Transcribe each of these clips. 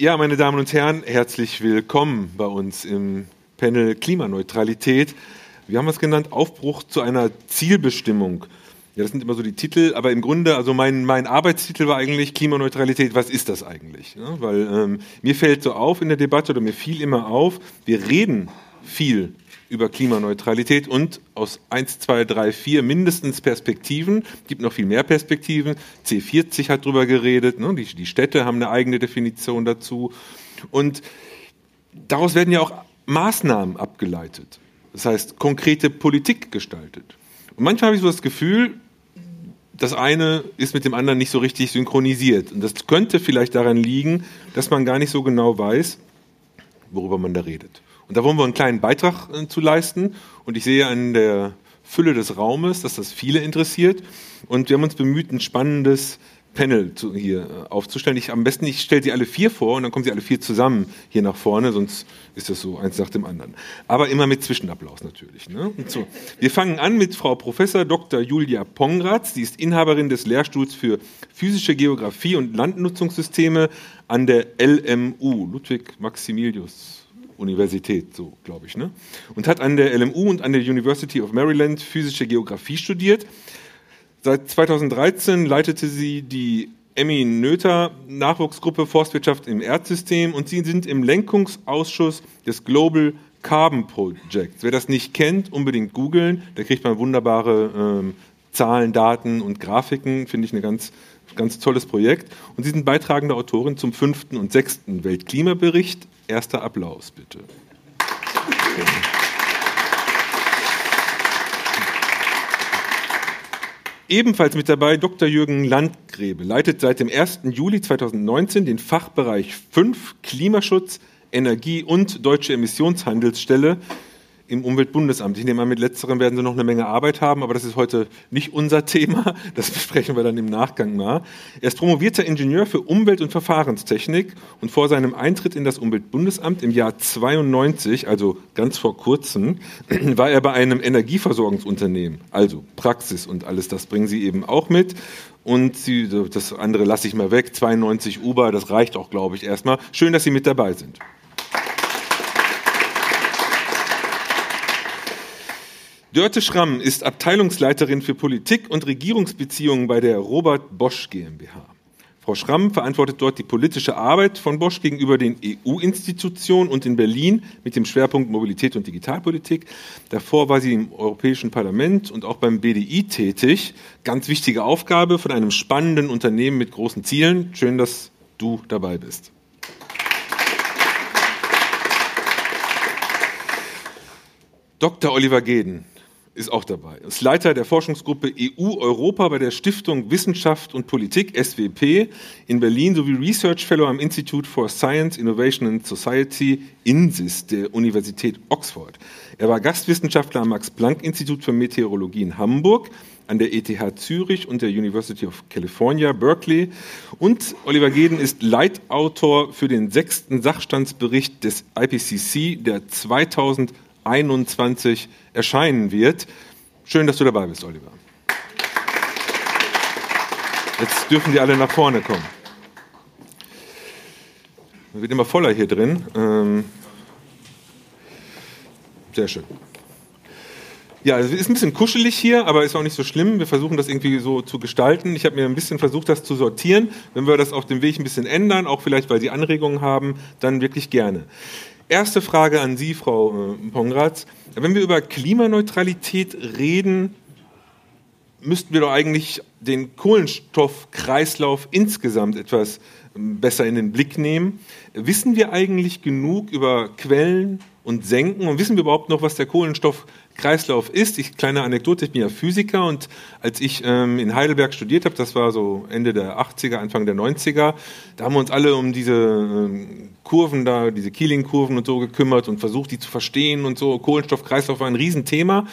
Ja, meine Damen und Herren, herzlich willkommen bei uns im Panel Klimaneutralität. Wir haben es genannt, Aufbruch zu einer Zielbestimmung. Ja, das sind immer so die Titel, aber im Grunde, also mein, mein Arbeitstitel war eigentlich Klimaneutralität, was ist das eigentlich? Ja, weil ähm, mir fällt so auf in der Debatte oder mir fiel immer auf, wir reden viel über Klimaneutralität und aus 1, 2, 3, 4 mindestens Perspektiven, gibt noch viel mehr Perspektiven. C40 hat darüber geredet, ne? die, die Städte haben eine eigene Definition dazu. Und daraus werden ja auch Maßnahmen abgeleitet. Das heißt, konkrete Politik gestaltet. Und manchmal habe ich so das Gefühl, das eine ist mit dem anderen nicht so richtig synchronisiert. Und das könnte vielleicht daran liegen, dass man gar nicht so genau weiß, worüber man da redet. Und da wollen wir einen kleinen Beitrag äh, zu leisten. Und ich sehe an der Fülle des Raumes, dass das viele interessiert. Und wir haben uns bemüht, ein spannendes Panel zu, hier äh, aufzustellen. Ich, am besten, ich stelle sie alle vier vor und dann kommen sie alle vier zusammen hier nach vorne, sonst ist das so eins nach dem anderen. Aber immer mit Zwischenapplaus natürlich. Ne? So. Wir fangen an mit Frau Professor Dr. Julia Pongratz. Sie ist Inhaberin des Lehrstuhls für physische Geografie und Landnutzungssysteme an der LMU, Ludwig Maximilius Universität, so glaube ich, ne? und hat an der LMU und an der University of Maryland physische Geografie studiert. Seit 2013 leitete sie die Emmy Noether Nachwuchsgruppe Forstwirtschaft im Erdsystem und sie sind im Lenkungsausschuss des Global Carbon Projects. Wer das nicht kennt, unbedingt googeln. Da kriegt man wunderbare ähm, Zahlen, Daten und Grafiken. Finde ich ein ganz, ganz tolles Projekt. Und Sie sind beitragende Autorin zum fünften und sechsten Weltklimabericht Erster Applaus, bitte. Ebenfalls mit dabei Dr. Jürgen Landgräbe, leitet seit dem 1. Juli 2019 den Fachbereich 5 Klimaschutz, Energie und Deutsche Emissionshandelsstelle im Umweltbundesamt. Ich nehme an, mit letzterem werden Sie noch eine Menge Arbeit haben, aber das ist heute nicht unser Thema. Das besprechen wir dann im Nachgang mal. Er ist promovierter Ingenieur für Umwelt- und Verfahrenstechnik und vor seinem Eintritt in das Umweltbundesamt im Jahr 92, also ganz vor kurzem, war er bei einem Energieversorgungsunternehmen. Also Praxis und alles das bringen Sie eben auch mit. Und Sie, das andere lasse ich mal weg. 92 Uber, das reicht auch, glaube ich, erstmal. Schön, dass Sie mit dabei sind. Dörte Schramm ist Abteilungsleiterin für Politik und Regierungsbeziehungen bei der Robert Bosch GmbH. Frau Schramm verantwortet dort die politische Arbeit von Bosch gegenüber den EU-Institutionen und in Berlin mit dem Schwerpunkt Mobilität und Digitalpolitik. Davor war sie im Europäischen Parlament und auch beim BDI tätig. Ganz wichtige Aufgabe von einem spannenden Unternehmen mit großen Zielen. Schön, dass du dabei bist. Dr. Oliver Geden ist auch dabei. Ist Leiter der Forschungsgruppe EU-Europa bei der Stiftung Wissenschaft und Politik, SWP, in Berlin sowie Research Fellow am Institute for Science, Innovation and Society, INSIS, der Universität Oxford. Er war Gastwissenschaftler am Max-Planck-Institut für Meteorologie in Hamburg, an der ETH Zürich und der University of California, Berkeley. Und Oliver Geden ist Leitautor für den sechsten Sachstandsbericht des IPCC, der 2021 erscheinen wird. Schön, dass du dabei bist, Oliver. Jetzt dürfen die alle nach vorne kommen. Es wird immer voller hier drin. Ähm, sehr schön. Ja, es ist ein bisschen kuschelig hier, aber ist auch nicht so schlimm. Wir versuchen das irgendwie so zu gestalten. Ich habe mir ein bisschen versucht, das zu sortieren. Wenn wir das auf dem Weg ein bisschen ändern, auch vielleicht, weil Sie Anregungen haben, dann wirklich gerne. Erste Frage an Sie, Frau äh, Pongratz. Wenn wir über Klimaneutralität reden, müssten wir doch eigentlich den Kohlenstoffkreislauf insgesamt etwas besser in den Blick nehmen. Wissen wir eigentlich genug über Quellen und Senken und wissen wir überhaupt noch, was der Kohlenstoffkreislauf ist? Ich, kleine Anekdote, ich bin ja Physiker und als ich ähm, in Heidelberg studiert habe, das war so Ende der 80er, Anfang der 90er, da haben wir uns alle um diese ähm, Kurven da, diese Keeling-Kurven und so gekümmert und versucht, die zu verstehen und so. Kohlenstoffkreislauf war ein Riesenthema.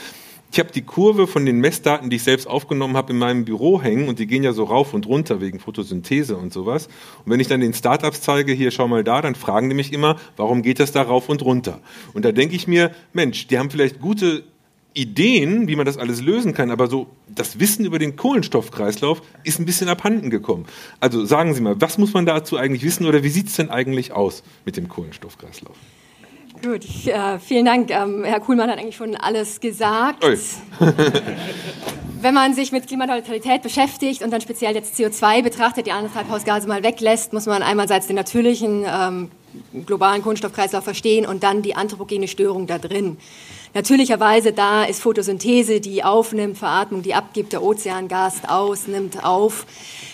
Ich habe die Kurve von den Messdaten, die ich selbst aufgenommen habe, in meinem Büro hängen und die gehen ja so rauf und runter wegen Photosynthese und sowas. Und wenn ich dann den Startups zeige, hier schau mal da, dann fragen die mich immer, warum geht das da rauf und runter? Und da denke ich mir, Mensch, die haben vielleicht gute Ideen, wie man das alles lösen kann, aber so das Wissen über den Kohlenstoffkreislauf ist ein bisschen abhanden gekommen. Also sagen Sie mal, was muss man dazu eigentlich wissen oder wie sieht es denn eigentlich aus mit dem Kohlenstoffkreislauf? Gut, äh, vielen Dank. Ähm, Herr Kuhlmann hat eigentlich schon alles gesagt. Wenn man sich mit Klimaneutralität beschäftigt und dann speziell jetzt CO2 betrachtet, die anderen Treibhausgase mal weglässt, muss man einerseits den natürlichen ähm, globalen Kohlenstoffkreislauf verstehen und dann die anthropogene Störung da drin. Natürlicherweise da ist Photosynthese, die aufnimmt, Veratmung, die abgibt, der Ozean gast aus, nimmt auf.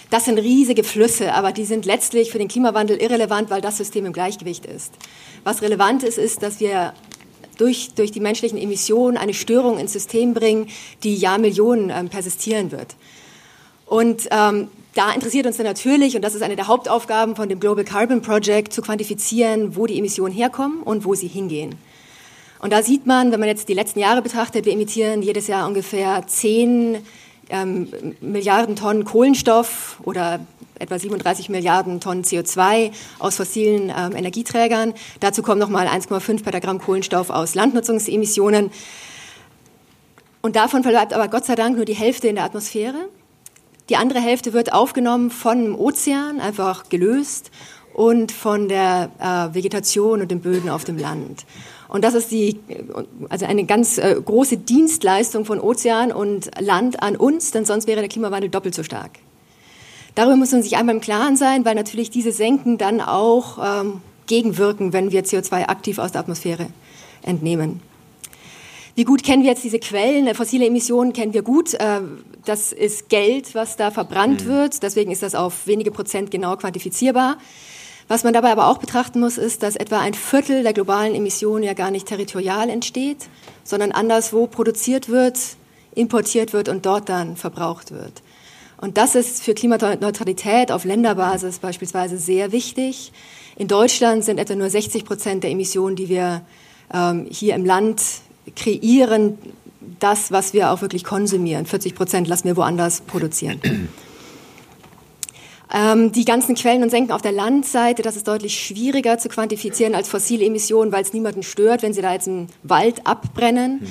Das sind riesige Flüsse, aber die sind letztlich für den Klimawandel irrelevant, weil das System im Gleichgewicht ist. Was relevant ist, ist, dass wir durch, durch die menschlichen Emissionen eine Störung ins System bringen, die Jahrmillionen ähm, persistieren wird. Und ähm, da interessiert uns dann natürlich, und das ist eine der Hauptaufgaben von dem Global Carbon Project, zu quantifizieren, wo die Emissionen herkommen und wo sie hingehen. Und da sieht man, wenn man jetzt die letzten Jahre betrachtet, wir emittieren jedes Jahr ungefähr 10 ähm, Milliarden Tonnen Kohlenstoff oder etwa 37 Milliarden Tonnen CO2 aus fossilen ähm, Energieträgern. Dazu kommen nochmal 1,5 Petagramm Kohlenstoff aus Landnutzungsemissionen. Und davon verbleibt aber Gott sei Dank nur die Hälfte in der Atmosphäre. Die andere Hälfte wird aufgenommen vom Ozean, einfach gelöst, und von der äh, Vegetation und den Böden auf dem Land. Und das ist die, also eine ganz äh, große Dienstleistung von Ozean und Land an uns, denn sonst wäre der Klimawandel doppelt so stark. Darüber muss man sich einmal im Klaren sein, weil natürlich diese Senken dann auch ähm, gegenwirken, wenn wir CO2 aktiv aus der Atmosphäre entnehmen. Wie gut kennen wir jetzt diese Quellen? Fossile Emissionen kennen wir gut. Äh, das ist Geld, was da verbrannt mhm. wird. Deswegen ist das auf wenige Prozent genau quantifizierbar. Was man dabei aber auch betrachten muss, ist, dass etwa ein Viertel der globalen Emissionen ja gar nicht territorial entsteht, sondern anderswo produziert wird, importiert wird und dort dann verbraucht wird. Und das ist für Klimaneutralität auf Länderbasis beispielsweise sehr wichtig. In Deutschland sind etwa nur 60 Prozent der Emissionen, die wir ähm, hier im Land kreieren, das, was wir auch wirklich konsumieren. 40 Prozent lassen wir woanders produzieren. Ähm, die ganzen Quellen und Senken auf der Landseite, das ist deutlich schwieriger zu quantifizieren als fossile Emissionen, weil es niemanden stört, wenn sie da jetzt einen Wald abbrennen. Mhm.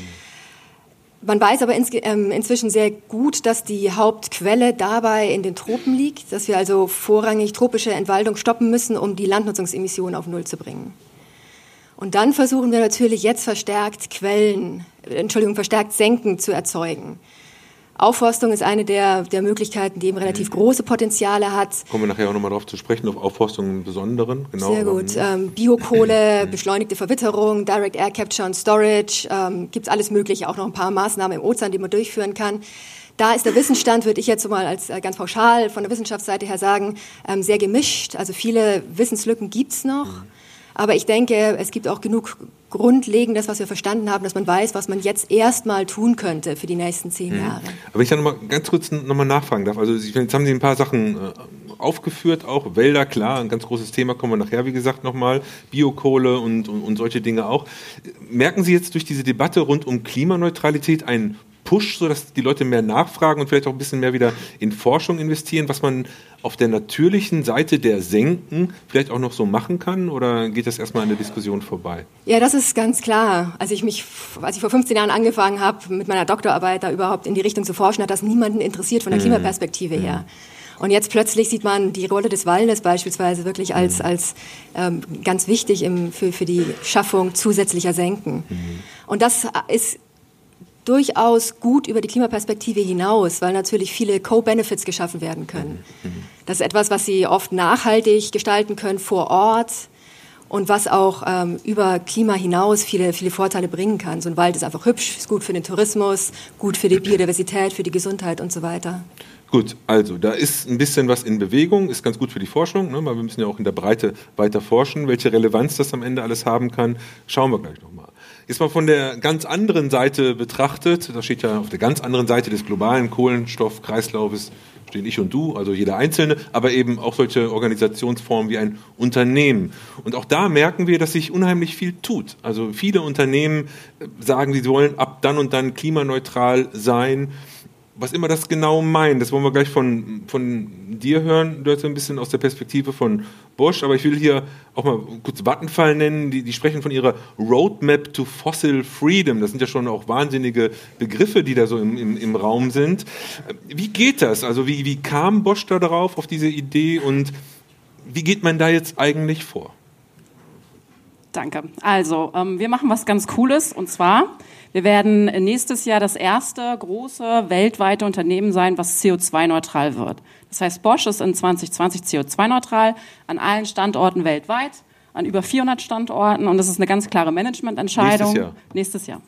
Man weiß aber ins, ähm, inzwischen sehr gut, dass die Hauptquelle dabei in den Tropen liegt, dass wir also vorrangig tropische Entwaldung stoppen müssen, um die Landnutzungsemissionen auf Null zu bringen. Und dann versuchen wir natürlich jetzt verstärkt Quellen, Entschuldigung, verstärkt Senken zu erzeugen. Aufforstung ist eine der, der Möglichkeiten, die eben relativ große Potenziale hat. Kommen wir nachher auch nochmal darauf zu sprechen, auf Aufforstung im Besonderen. Genau. Sehr gut. Ähm, Biokohle, beschleunigte Verwitterung, Direct Air Capture und Storage, ähm, gibt es alles Mögliche, auch noch ein paar Maßnahmen im Ozean, die man durchführen kann. Da ist der Wissensstand, würde ich jetzt mal als äh, ganz pauschal von der Wissenschaftsseite her sagen, ähm, sehr gemischt. Also viele Wissenslücken gibt es noch. Mhm. Aber ich denke, es gibt auch genug Grundlegendes, was wir verstanden haben, dass man weiß, was man jetzt erstmal tun könnte für die nächsten zehn mhm. Jahre. Aber ich dann noch mal ganz kurz nochmal nachfragen darf. Also jetzt haben Sie ein paar Sachen äh, aufgeführt, auch Wälder, klar, ein ganz großes Thema, kommen wir nachher, wie gesagt, nochmal, Biokohle und, und, und solche Dinge auch. Merken Sie jetzt durch diese Debatte rund um Klimaneutralität einen Push, sodass die Leute mehr nachfragen und vielleicht auch ein bisschen mehr wieder in Forschung investieren, was man auf der natürlichen Seite der Senken vielleicht auch noch so machen kann? Oder geht das erstmal an der Diskussion vorbei? Ja, das ist ganz klar. Als ich mich, als ich vor 15 Jahren angefangen habe, mit meiner Doktorarbeit da überhaupt in die Richtung zu forschen, hat das niemanden interessiert von der mhm. Klimaperspektive her. Mhm. Und jetzt plötzlich sieht man die Rolle des Waldes beispielsweise wirklich als, mhm. als ähm, ganz wichtig im, für, für die Schaffung zusätzlicher Senken. Mhm. Und das ist durchaus gut über die Klimaperspektive hinaus, weil natürlich viele Co-Benefits geschaffen werden können. Das ist etwas, was Sie oft nachhaltig gestalten können vor Ort und was auch ähm, über Klima hinaus viele, viele Vorteile bringen kann. So ein Wald ist einfach hübsch, ist gut für den Tourismus, gut für die Biodiversität, für die Gesundheit und so weiter. Gut, also da ist ein bisschen was in Bewegung, ist ganz gut für die Forschung, ne, weil wir müssen ja auch in der Breite weiter forschen. Welche Relevanz das am Ende alles haben kann, schauen wir gleich nochmal. Jetzt mal von der ganz anderen Seite betrachtet, da steht ja auf der ganz anderen Seite des globalen Kohlenstoffkreislaufes stehen ich und du, also jeder Einzelne, aber eben auch solche Organisationsformen wie ein Unternehmen. Und auch da merken wir, dass sich unheimlich viel tut. Also viele Unternehmen sagen, sie wollen ab dann und dann klimaneutral sein. Was immer das genau meint, das wollen wir gleich von, von dir hören. Du hast ein bisschen aus der Perspektive von Bosch, aber ich will hier auch mal kurz Vattenfall nennen. Die, die sprechen von ihrer Roadmap to Fossil Freedom. Das sind ja schon auch wahnsinnige Begriffe, die da so im, im, im Raum sind. Wie geht das? Also wie, wie kam Bosch da darauf, auf diese Idee und wie geht man da jetzt eigentlich vor? Danke. Also, ähm, wir machen was ganz Cooles und zwar, wir werden nächstes Jahr das erste große weltweite Unternehmen sein, was CO2-neutral wird. Das heißt, Bosch ist in 2020 CO2-neutral an allen Standorten weltweit, an über 400 Standorten und das ist eine ganz klare Managemententscheidung. Nächstes Jahr. Nächstes Jahr.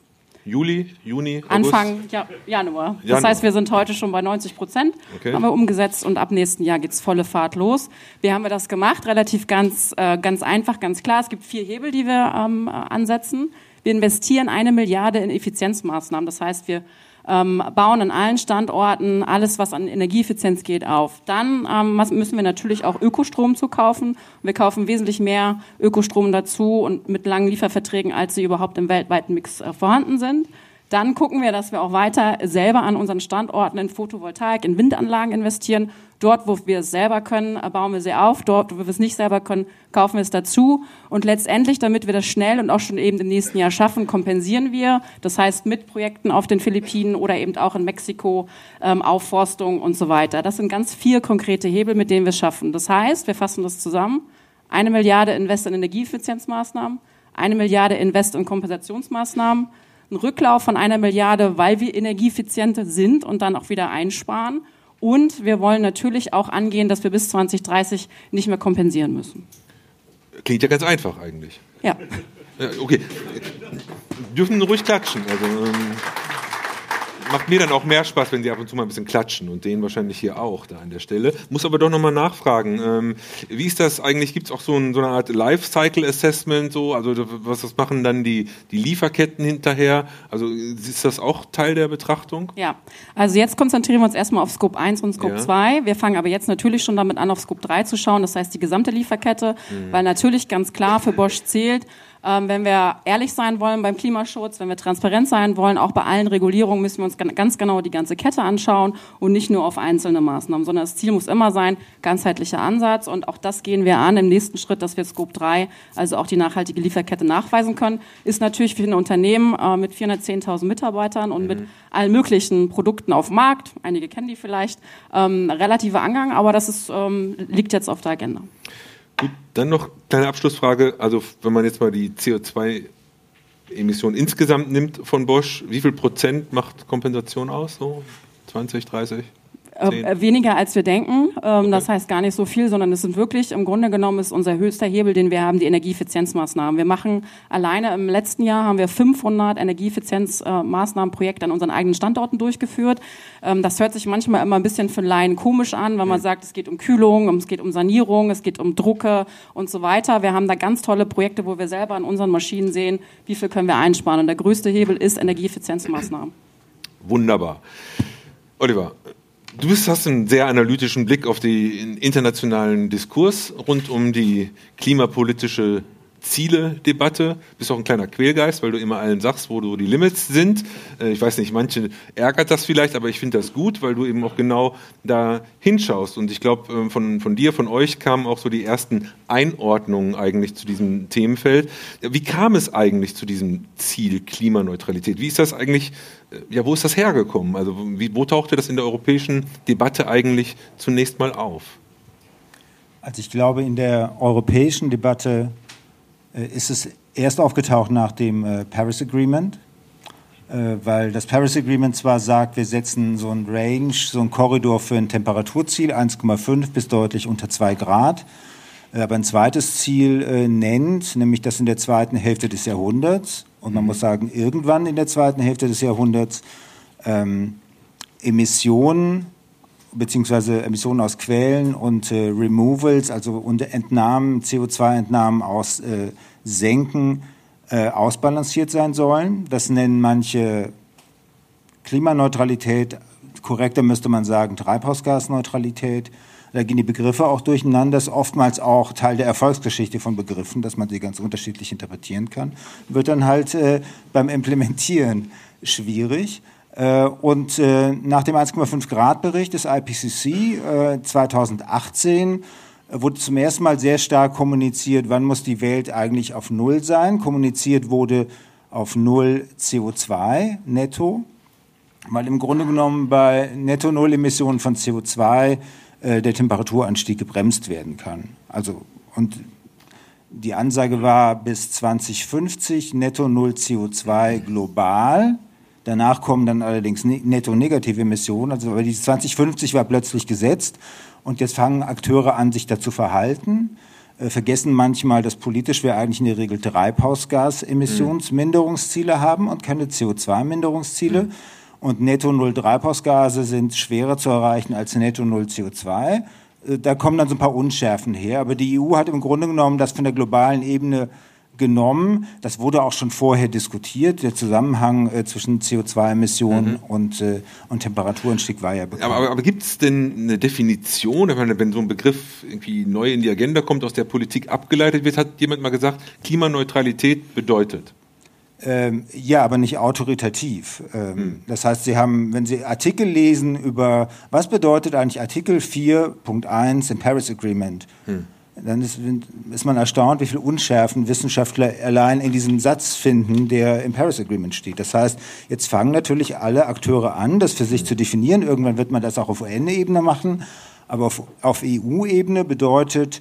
Juli, Juni, August? Anfang ja, Januar. Das Januar. heißt, wir sind heute schon bei 90 Prozent, Okay. haben wir umgesetzt und ab nächsten Jahr geht's volle Fahrt los. Wie haben wir das gemacht? Relativ ganz, äh, ganz einfach, ganz klar. Es gibt vier Hebel, die wir ähm, äh, ansetzen. Wir investieren eine Milliarde in Effizienzmaßnahmen. Das heißt, wir ähm, bauen an allen Standorten alles, was an Energieeffizienz geht, auf. Dann ähm, müssen wir natürlich auch Ökostrom zukaufen. Wir kaufen wesentlich mehr Ökostrom dazu und mit langen Lieferverträgen, als sie überhaupt im weltweiten Mix äh, vorhanden sind. Dann gucken wir, dass wir auch weiter selber an unseren Standorten in Photovoltaik, in Windanlagen investieren. Dort, wo wir es selber können, äh, bauen wir sie auf. Dort, wo wir es nicht selber können, kaufen wir es dazu. Und letztendlich, damit wir das schnell und auch schon eben im nächsten Jahr schaffen, kompensieren wir. Das heißt, mit Projekten auf den Philippinen oder eben auch in Mexiko, ähm, Aufforstung und so weiter. Das sind ganz vier konkrete Hebel, mit denen wir es schaffen. Das heißt, wir fassen das zusammen. Eine Milliarde Invest in Energieeffizienzmaßnahmen, eine Milliarde Invest in Kompensationsmaßnahmen, ein Rücklauf von einer Milliarde, weil wir energieeffizienter sind und dann auch wieder einsparen. Und wir wollen natürlich auch angehen, dass wir bis 2030 nicht mehr kompensieren müssen. Klingt ja ganz einfach eigentlich. Ja. Ja, okay. Dürfen ruhig klatschen. Also, ähm, macht mir dann auch mehr Spaß, wenn Sie ab und zu mal ein bisschen klatschen und denen wahrscheinlich hier auch da an der Stelle. Muss aber doch nochmal nachfragen. Ähm, wie ist das eigentlich? Gibt es auch so, ein, so eine Art Lifecycle Assessment? So? Also was, was machen dann die, die Lieferketten hinterher? Also ist das auch Teil der Betrachtung? Ja, also jetzt konzentrieren wir uns erstmal auf Scope 1 und Scope Ja. 2. Wir fangen aber jetzt natürlich schon damit an, auf Scope 3 zu schauen, das heißt die gesamte Lieferkette, weil natürlich ganz klar für Bosch zählt, wenn wir ehrlich sein wollen beim Klimaschutz, wenn wir transparent sein wollen, auch bei allen Regulierungen müssen wir uns gan- ganz genau die ganze Kette anschauen und nicht nur auf einzelne Maßnahmen, sondern das Ziel muss immer sein, ganzheitlicher Ansatz. Und auch das gehen wir an im nächsten Schritt, dass wir Scope 3, also auch die nachhaltige Lieferkette nachweisen können, ist natürlich für ein Unternehmen äh, mit 410.000 Mitarbeitern und mit allen möglichen Produkten auf dem Markt, einige kennen die vielleicht, ähm, relativer Angang, aber das ist, ähm, liegt jetzt auf der Agenda. Dann noch kleine Abschlussfrage. Also wenn man jetzt mal die CO2-Emissionen insgesamt nimmt von Bosch, wie viel Prozent macht Kompensation aus? So 20, 30? Zehn? Äh, weniger als wir denken. Ähm, Das heißt gar nicht so viel, sondern es sind wirklich, im Grunde genommen ist unser höchster Hebel, den wir haben, die Energieeffizienzmaßnahmen. Wir machen alleine im letzten Jahr haben wir 500 Energieeffizienzmaßnahmenprojekte an unseren eigenen Standorten durchgeführt. Ähm, Das hört sich manchmal immer ein bisschen für Laien komisch an, weil man sagt, es geht um Kühlung, es geht um Sanierung, es geht um Drucke und so weiter. Wir haben da ganz tolle Projekte, wo wir selber an unseren Maschinen sehen, wie viel können wir einsparen. Und der größte Hebel ist Energieeffizienzmaßnahmen. Wunderbar. Oliver, du bist, hast einen sehr analytischen Blick auf den internationalen Diskurs rund um die klimapolitische Ziele-Debatte. Bist auch ein kleiner Quälgeist, weil du immer allen sagst, wo du die Limits sind. Äh, Ich weiß nicht, manche ärgert das vielleicht, aber ich finde das gut, weil du eben auch genau da hinschaust. Und ich glaube, ähm, von, von dir, von euch kamen auch so die ersten Einordnungen eigentlich zu diesem Themenfeld. Wie kam es eigentlich zu diesem Ziel Klimaneutralität? Wie ist das eigentlich, äh, ja, wo ist das hergekommen? Also wie, wo tauchte das in der europäischen Debatte eigentlich zunächst mal auf? Also ich glaube, in der europäischen Debatte ist es erst aufgetaucht nach dem äh, Paris Agreement, äh, weil das Paris Agreement zwar sagt, wir setzen so ein Range, so ein Korridor für ein Temperaturziel 1,5 bis deutlich unter 2 Grad, äh, aber ein zweites Ziel äh, nennt, nämlich das in der zweiten Hälfte des Jahrhunderts, und man muss sagen, irgendwann in der zweiten Hälfte des Jahrhunderts, ähm, Emissionen beziehungsweise Emissionen aus Quellen und äh, Removals, also und Entnahmen, CO2-Entnahmen aus äh, Senken äh, ausbalanciert sein sollen. Das nennen manche Klimaneutralität, korrekter müsste man sagen Treibhausgasneutralität. Da gehen die Begriffe auch durcheinander. Das ist oftmals auch Teil der Erfolgsgeschichte von Begriffen, dass man sie ganz unterschiedlich interpretieren kann. Wird dann halt äh, beim Implementieren schwierig. Äh, und äh, nach dem 1,5 Grad Bericht des IPCC 2018 wurde zum ersten Mal sehr stark kommuniziert, wann muss die Welt eigentlich auf Null sein. Kommuniziert wurde auf Null CO2 netto, weil im Grunde genommen bei netto Null Emissionen von CO2 äh, der Temperaturanstieg gebremst werden kann. Also, und die Ansage war bis 2050 netto Null CO2 global. Danach kommen dann allerdings ne-, netto negative Emissionen. Also, aber die 2050 war plötzlich gesetzt. Und jetzt fangen Akteure an, sich dazu verhalten, äh, vergessen manchmal, dass politisch wir eigentlich in der Regel Treibhausgasemissionsminderungsziele haben und keine CO2-Minderungsziele. Mhm. Und netto Null Treibhausgase sind schwerer zu erreichen als netto Null CO2. Äh, da kommen dann so ein paar Unschärfen her. Aber die EU hat im Grunde genommen das von der globalen Ebene genommen. Das wurde auch schon vorher diskutiert. Der Zusammenhang äh, zwischen CO2-Emissionen mhm. und, äh, und Temperaturanstieg war ja bekannt. Aber, aber, aber gibt es denn eine Definition, meine, wenn so ein Begriff irgendwie neu in die Agenda kommt, aus der Politik abgeleitet wird, hat jemand mal gesagt, Klimaneutralität bedeutet? Ähm, ja, aber nicht autoritativ. Ähm, hm. Das heißt, Sie haben, wenn Sie Artikel lesen über, was bedeutet eigentlich Artikel 4.1 im Paris Agreement, hm dann ist, ist, man erstaunt, wie viele Unschärfen Wissenschaftler allein in diesem Satz finden, der im Paris Agreement steht. Das heißt, jetzt fangen natürlich alle Akteure an, das für sich zu definieren. Irgendwann wird man das auch auf UN-Ebene machen. Aber auf, auf EU-Ebene bedeutet,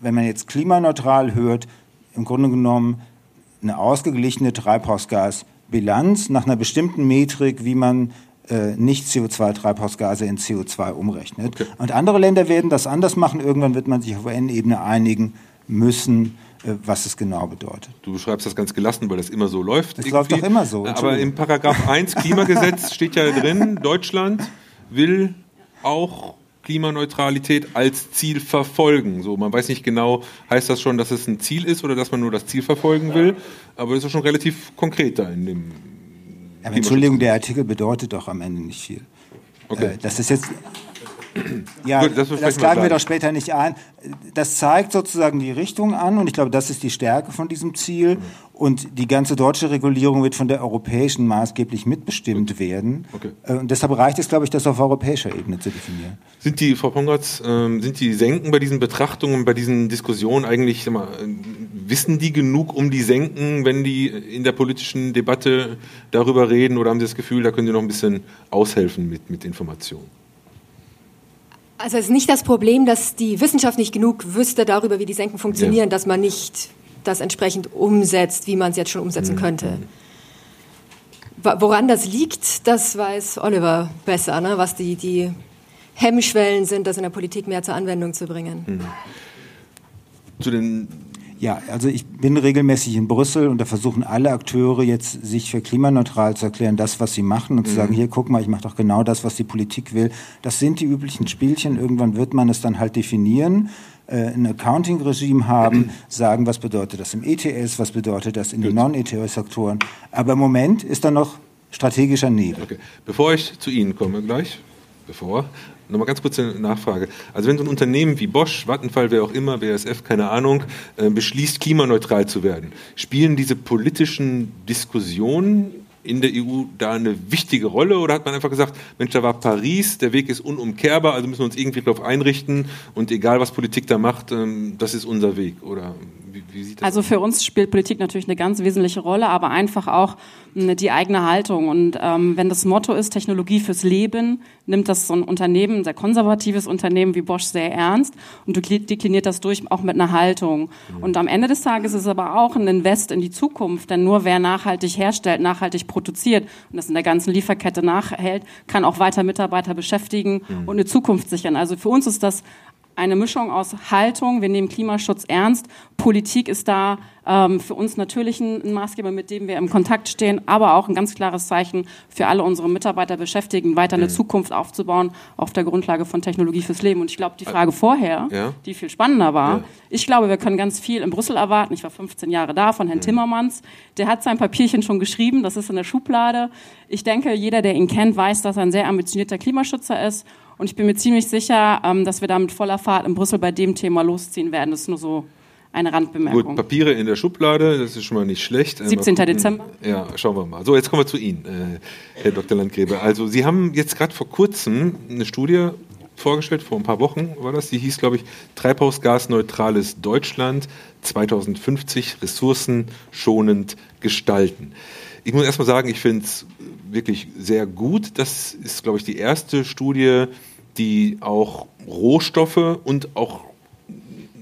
wenn man jetzt klimaneutral hört, im Grunde genommen eine ausgeglichene Treibhausgasbilanz nach einer bestimmten Metrik, wie man äh, nicht CO2-Treibhausgase in CO2 umrechnet. Okay. Und andere Länder werden das anders machen. Irgendwann wird man sich auf UN-Ebene einigen müssen, äh, was es genau bedeutet. Du beschreibst das ganz gelassen, weil das immer so läuft. Es läuft doch immer so. Aber im Paragraph 1 Klimagesetz steht ja drin, Deutschland will auch Klimaneutralität als Ziel verfolgen. So, man weiß nicht genau, heißt das schon, dass es ein Ziel ist oder dass man nur das Ziel verfolgen will, aber es ist schon relativ konkret da in dem aber Entschuldigung, der Artikel bedeutet doch am Ende nicht viel. Okay. Äh, das ist jetzt. Ja, Gut, das, das klagen wir doch später nicht ein. Das zeigt sozusagen die Richtung an und ich glaube, das ist die Stärke von diesem Ziel. Und die ganze deutsche Regulierung wird von der europäischen maßgeblich mitbestimmt werden. Okay. Äh, und deshalb reicht es, glaube ich, das auf europäischer Ebene zu definieren. Sind die, Frau Pongatz, ähm, sind die Senken bei diesen Betrachtungen, bei diesen Diskussionen eigentlich, mal, wissen die genug um die Senken, wenn die in der politischen Debatte darüber reden oder haben sie das Gefühl, da können sie noch ein bisschen aushelfen mit, mit Informationen? Also es ist nicht das Problem, dass die Wissenschaft nicht genug wüsste darüber, wie die Senken funktionieren, ja. dass man nicht das entsprechend umsetzt, wie man es jetzt schon umsetzen mhm. könnte. Woran das liegt, das weiß Oliver besser, ne? was die, die Hemmschwellen sind, das in der Politik mehr zur Anwendung zu bringen. Mhm. Zu den ja, also ich bin regelmäßig in Brüssel und da versuchen alle Akteure jetzt sich für klimaneutral zu erklären, das, was sie machen und mhm. zu sagen, hier, guck mal, ich mache doch genau das, was die Politik will. Das sind die üblichen Spielchen. Irgendwann wird man es dann halt definieren äh, ein Accounting-Regime haben, sagen, was bedeutet das im ETS, was bedeutet das in den Non-ETS-Sektoren. Aber im Moment ist da noch strategischer Nebel. Okay. Bevor ich zu Ihnen komme gleich, bevor, Nochmal ganz kurze Nachfrage. Also wenn so ein Unternehmen wie Bosch, Vattenfall, wer auch immer, BASF, keine Ahnung, äh, beschließt, klimaneutral zu werden, spielen diese politischen Diskussionen in der EU da eine wichtige Rolle oder hat man einfach gesagt, Mensch, da war Paris, der Weg ist unumkehrbar, also müssen wir uns irgendwie darauf einrichten und egal was Politik da macht, ähm, das ist unser Weg oder wie, sieht das Also für uns spielt Politik natürlich eine ganz wesentliche Rolle, aber einfach auch hm, die eigene Haltung und ähm, wenn das Motto ist Technologie fürs Leben, nimmt das so ein Unternehmen, ein sehr konservatives Unternehmen wie Bosch sehr ernst und dekliniert das durch auch mit einer Haltung. Mhm. Und am Ende des Tages ist es aber auch ein Invest in die Zukunft, denn nur wer nachhaltig herstellt, nachhaltig produziert und das in der ganzen Lieferkette nachhält, kann auch weiter Mitarbeiter beschäftigen mhm. und eine Zukunft sichern. Also für uns ist das eine Mischung aus Haltung, wir nehmen Klimaschutz ernst, Politik ist da ähm, für uns natürlich ein, Maßgeber, mit dem wir im Kontakt stehen, aber auch ein ganz klares Zeichen für alle unsere Mitarbeiter beschäftigen, weiter eine mhm. Zukunft aufzubauen auf der Grundlage von Technologie fürs Leben. Und ich glaube, die Frage vorher, ja. die viel spannender war, ja. ich glaube, wir können ganz viel in Brüssel erwarten. Ich war 15 Jahre da von Herrn mhm. Timmermans. Der hat sein Papierchen schon geschrieben, das ist in der Schublade. Ich denke, jeder, der ihn kennt, weiß, dass er ein sehr ambitionierter Klimaschützer ist. Und ich bin mir ziemlich sicher, ähm, dass wir da mit voller Fahrt in Brüssel bei dem Thema losziehen werden. Das ist nur so eine Randbemerkung. Gut, Papiere in der Schublade, das ist schon mal nicht schlecht. 17. Dezember. Ja, schauen wir mal. So, jetzt kommen wir zu Ihnen, äh, Herr Dr. Landgräbe. Also Sie haben jetzt gerade vor kurzem eine Studie vorgestellt, vor ein paar Wochen war das, die hieß, glaube ich, Treibhausgasneutrales Deutschland 2050 ressourcenschonend gestalten. Ich muss erstmal sagen, ich finde es wirklich sehr gut. Das ist, glaube ich, die erste Studie, die auch Rohstoffe und auch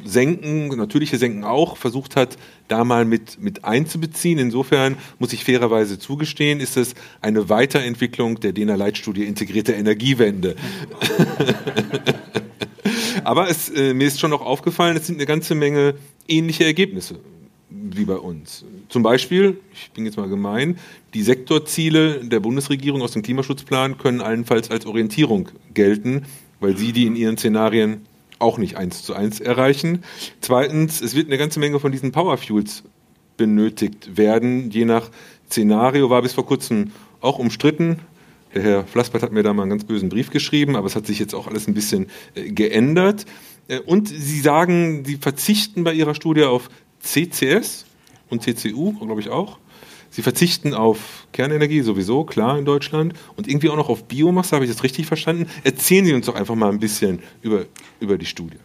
Senken, natürliche Senken auch, versucht hat, da mal mit, mit einzubeziehen. Insofern muss ich fairerweise zugestehen, ist es eine Weiterentwicklung der DENA Leitstudie Integrierte Energiewende. Aber es, äh, mir ist schon auch aufgefallen, es sind eine ganze Menge ähnliche Ergebnisse wie bei uns. Zum Beispiel, ich bin jetzt mal gemein, die Sektorziele der Bundesregierung aus dem Klimaschutzplan können allenfalls als Orientierung gelten, weil sie die in ihren Szenarien auch nicht eins zu eins erreichen. Zweitens, es wird eine ganze Menge von diesen Powerfuels benötigt werden. Je nach Szenario war bis vor kurzem auch umstritten. Der Herr Flassbart hat mir da mal einen ganz bösen Brief geschrieben, aber es hat sich jetzt auch alles ein bisschen äh, geändert. Äh, und Sie sagen, Sie verzichten bei Ihrer Studie auf CCS und CCU, glaube ich auch. Sie verzichten auf Kernenergie sowieso, klar in Deutschland, und irgendwie auch noch auf Biomasse, habe ich das richtig verstanden? Erzählen Sie uns doch einfach mal ein bisschen über, über die Studie.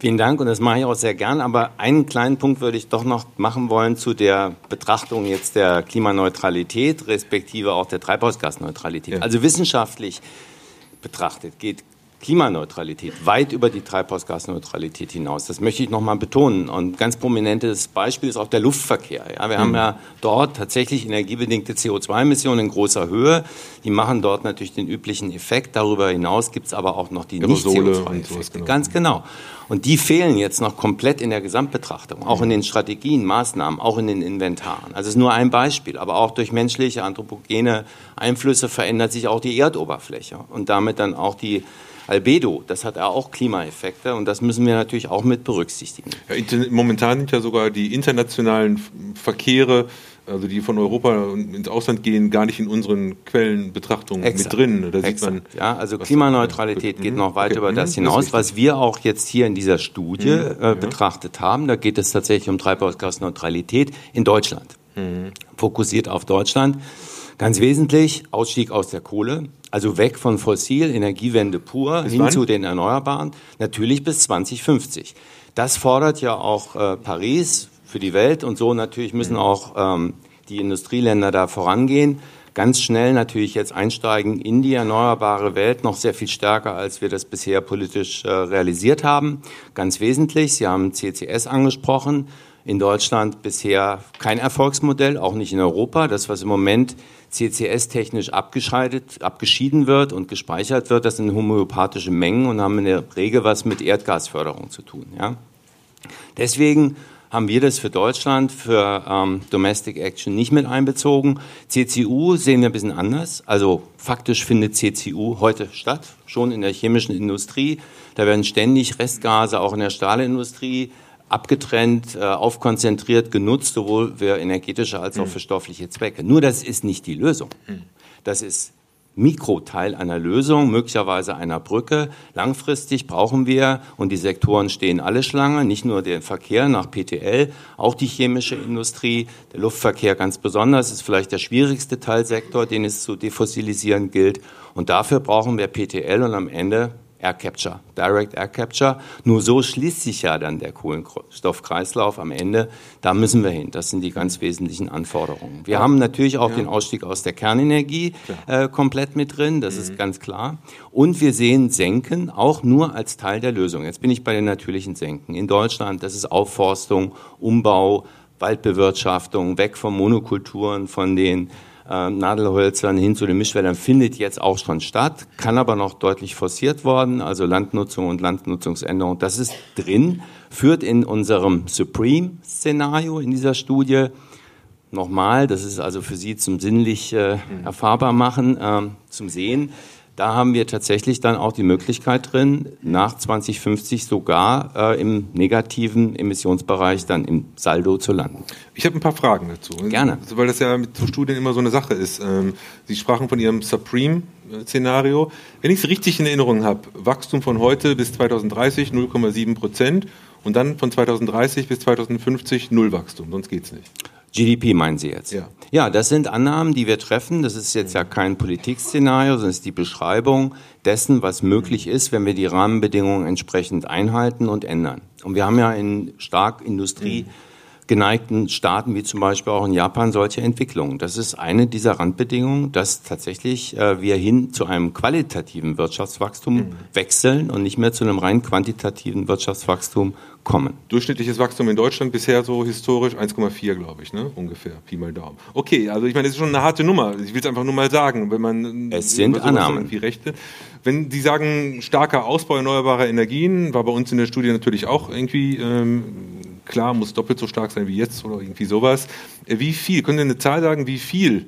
Vielen Dank und das mache ich auch sehr gern. Aber einen kleinen Punkt würde ich doch noch machen wollen zu der Betrachtung jetzt der Klimaneutralität, respektive auch der Treibhausgasneutralität. Ja. Also wissenschaftlich betrachtet geht Klimaneutralität, weit über die Treibhausgasneutralität hinaus. Das möchte ich nochmal betonen. Und ganz prominentes Beispiel ist auch der Luftverkehr. Ja, wir mhm. haben ja dort tatsächlich energiebedingte CO2-Emissionen in großer Höhe. Die machen dort natürlich den üblichen Effekt. Darüber hinaus gibt es aber auch noch die Nicht-CO2-Effekte. Genau. Ganz genau. Und die fehlen jetzt noch komplett in der Gesamtbetrachtung, auch in den Strategien, Maßnahmen, auch in den Inventaren. Also es ist nur ein Beispiel, aber auch durch menschliche, anthropogene Einflüsse verändert sich auch die Erdoberfläche und damit dann auch die Albedo, das hat auch Klimaeffekte und das müssen wir natürlich auch mit berücksichtigen. Ja, momentan sind ja sogar die internationalen Verkehre, also die von Europa ins Ausland gehen, gar nicht in unseren Quellenbetrachtungen mit drin. Da sieht man, ja, also Klimaneutralität geht noch weit okay. über das mhm. hinaus, was wir auch jetzt hier in dieser Studie mhm. äh, betrachtet haben. Da geht es tatsächlich um Treibhausgasneutralität in Deutschland. Mhm. Fokussiert auf Deutschland. Ganz wesentlich Ausstieg aus der Kohle, also weg von fossil, Energiewende pur, bis hin wann? zu den Erneuerbaren, natürlich bis 2050. Das fordert ja auch äh, Paris für die Welt und so natürlich müssen auch ähm, die Industrieländer da vorangehen. Ganz schnell natürlich jetzt einsteigen in die erneuerbare Welt, noch sehr viel stärker, als wir das bisher politisch äh, realisiert haben. Ganz wesentlich, Sie haben CCS angesprochen in Deutschland bisher kein Erfolgsmodell, auch nicht in Europa. Das, was im Moment CCS-technisch abgeschaltet, abgeschieden wird und gespeichert wird, das sind homöopathische Mengen und haben in der Regel was mit Erdgasförderung zu tun. Ja? Deswegen haben wir das für Deutschland, für ähm, Domestic Action nicht mit einbezogen. CCU sehen wir ein bisschen anders. Also faktisch findet CCU heute statt, schon in der chemischen Industrie. Da werden ständig Restgase auch in der Stahlindustrie abgetrennt, äh, aufkonzentriert genutzt, sowohl für energetische als auch hm. für stoffliche Zwecke. Nur das ist nicht die Lösung. Hm. Das ist Mikroteil einer Lösung, möglicherweise einer Brücke. Langfristig brauchen wir, und die Sektoren stehen alle Schlange, nicht nur der Verkehr nach PTL, auch die chemische Industrie, der Luftverkehr ganz besonders, ist vielleicht der schwierigste Teilsektor, den es zu defossilisieren gilt. Und dafür brauchen wir PTL und am Ende Air Capture, Direct Air Capture. Nur so schließt sich ja dann der Kohlenstoffkreislauf am Ende. Da müssen wir hin. Das sind die ganz wesentlichen Anforderungen. Wir ja. haben natürlich auch ja. den Ausstieg aus der Kernenergie äh, komplett mit drin. Das mhm. ist ganz klar. Und wir sehen Senken auch nur als Teil der Lösung. Jetzt bin ich bei den natürlichen Senken. In Deutschland, das ist Aufforstung, Umbau, Waldbewirtschaftung, weg von Monokulturen, von den äh, Nadelhölzern hin zu den Mischwäldern findet jetzt auch schon statt, kann aber noch deutlich forciert worden, also Landnutzung und Landnutzungsänderung, das ist drin, führt in unserem Supreme-Szenario in dieser Studie nochmal, das ist also für Sie zum sinnlich äh, erfahrbar machen, äh, zum Sehen, Da haben wir tatsächlich dann auch die Möglichkeit drin, nach 2050 sogar äh, im negativen Emissionsbereich dann im Saldo zu landen. Ich habe ein paar Fragen dazu. Gerne. Also, weil das ja mit so Studien immer so eine Sache ist. Ähm, Sie sprachen von Ihrem Supreme-Szenario. Wenn ich es richtig in Erinnerung habe, Wachstum von heute bis 2030 0,7 Prozent und dann von 2030 bis 2050 null Wachstum, sonst geht es nicht. GDP meinen Sie jetzt? Ja. Ja, das sind Annahmen, die wir treffen. Das ist jetzt ja kein Politikszenario, sondern es ist die Beschreibung dessen, was möglich ist, wenn wir die Rahmenbedingungen entsprechend einhalten und ändern. Und wir haben ja in stark Industrie geneigten Staaten wie zum Beispiel auch in Japan solche Entwicklungen. Das ist eine dieser Randbedingungen, dass tatsächlich äh, wir hin zu einem qualitativen Wirtschaftswachstum wechseln und nicht mehr zu einem rein quantitativen Wirtschaftswachstum kommen. Durchschnittliches Wachstum in Deutschland bisher so historisch 1,4, glaube ich, ne? ungefähr, Pi mal Daumen. Okay, also ich meine, das ist schon eine harte Nummer. Ich will es einfach nur mal sagen, wenn man Es sind Annahmen. rechnet. Wenn Sie sagen, starker Ausbau erneuerbarer Energien, war bei uns in der Studie natürlich auch irgendwie ähm, klar, muss doppelt so stark sein wie jetzt oder irgendwie sowas. Äh, Wie viel, können Sie eine Zahl sagen, wie viel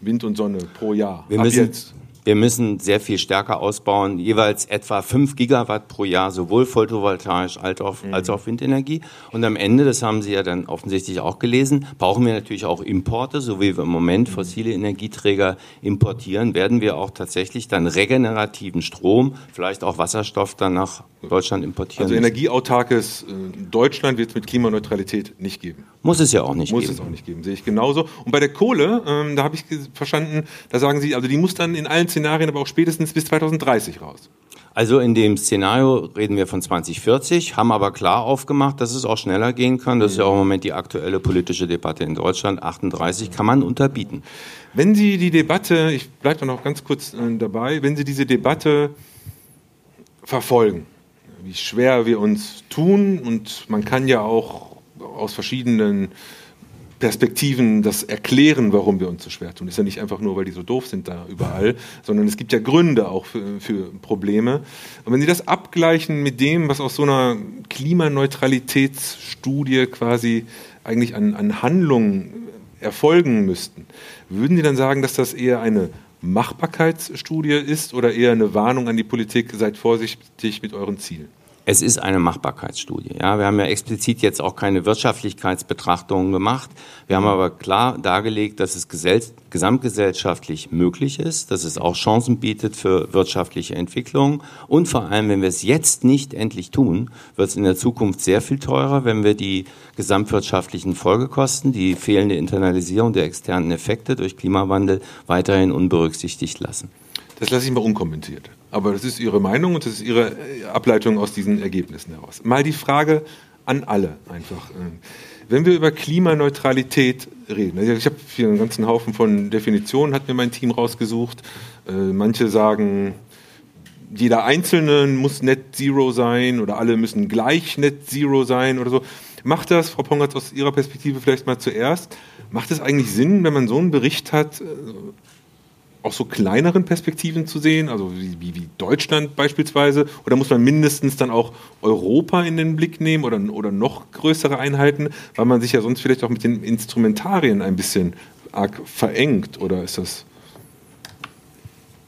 Wind und Sonne pro Jahr? Wir müssen, jetzt. Wir müssen sehr viel stärker ausbauen, jeweils etwa 5 Gigawatt pro Jahr, sowohl photovoltaisch als auch, Mhm. als auch Windenergie. Und am Ende, das haben Sie ja dann offensichtlich auch gelesen, brauchen wir natürlich auch Importe, so wie wir im Moment Mhm. fossile Energieträger importieren, werden wir auch tatsächlich dann regenerativen Strom, vielleicht auch Wasserstoff dann nach Deutschland importieren. Also energieautarkes äh, Deutschland wird es mit Klimaneutralität nicht geben. Muss es ja auch nicht Muss geben. es auch nicht geben, sehe ich genauso. Und bei der Kohle, ähm, da habe ich verstanden, da sagen Sie, also die muss dann in allen Szenarien aber auch spätestens bis 2030 raus. Also in dem Szenario reden wir von 2040, haben aber klar aufgemacht, dass es auch schneller gehen kann. Das ist ja auch im Moment die aktuelle politische Debatte in Deutschland. 38 kann man unterbieten. Wenn Sie die Debatte, ich bleibe da noch ganz kurz äh, dabei, wenn Sie diese Debatte verfolgen, wie schwer wir uns tun und man kann ja auch aus verschiedenen Perspektiven das erklären, warum wir uns so schwer tun. Ist ja nicht einfach nur, weil die so doof sind da überall, sondern es gibt ja Gründe auch für, für Probleme. Und wenn Sie das abgleichen mit dem, was aus so einer Klimaneutralitätsstudie quasi eigentlich an, an Handlungen erfolgen müssten, würden Sie dann sagen, dass das eher eine Machbarkeitsstudie ist oder eher eine Warnung an die Politik, seid vorsichtig mit euren Zielen? Es ist eine Machbarkeitsstudie. Ja, wir haben ja explizit jetzt auch keine Wirtschaftlichkeitsbetrachtungen gemacht. Wir haben aber klar dargelegt, dass es gesell gesamtgesellschaftlich möglich ist, dass es auch Chancen bietet für wirtschaftliche Entwicklung. Und vor allem, wenn wir es jetzt nicht endlich tun, wird es in der Zukunft sehr viel teurer, wenn wir die gesamtwirtschaftlichen Folgekosten, die fehlende Internalisierung der externen Effekte durch Klimawandel weiterhin unberücksichtigt lassen. Das lasse ich mal unkommentiert. Aber das ist Ihre Meinung und das ist Ihre äh, Ableitung aus diesen Ergebnissen heraus. Mal die Frage an alle einfach. ähm, Wenn wir über Klimaneutralität reden, also ich habe hier einen ganzen Haufen von Definitionen, hat mir mein Team rausgesucht. Äh, Manche sagen, jeder Einzelne muss Net Zero sein oder alle müssen gleich Net Zero sein oder so. Macht das, Frau Pongatz, aus Ihrer Perspektive vielleicht mal zuerst, macht es eigentlich Sinn, wenn man so einen Bericht hat, auch so kleineren Perspektiven zu sehen, also wie, wie, Deutschland beispielsweise? Oder muss man mindestens dann auch Europa in den Blick nehmen oder, oder noch größere Einheiten, weil man sich ja sonst vielleicht auch mit den Instrumentarien ein bisschen arg verengt? Oder ist das.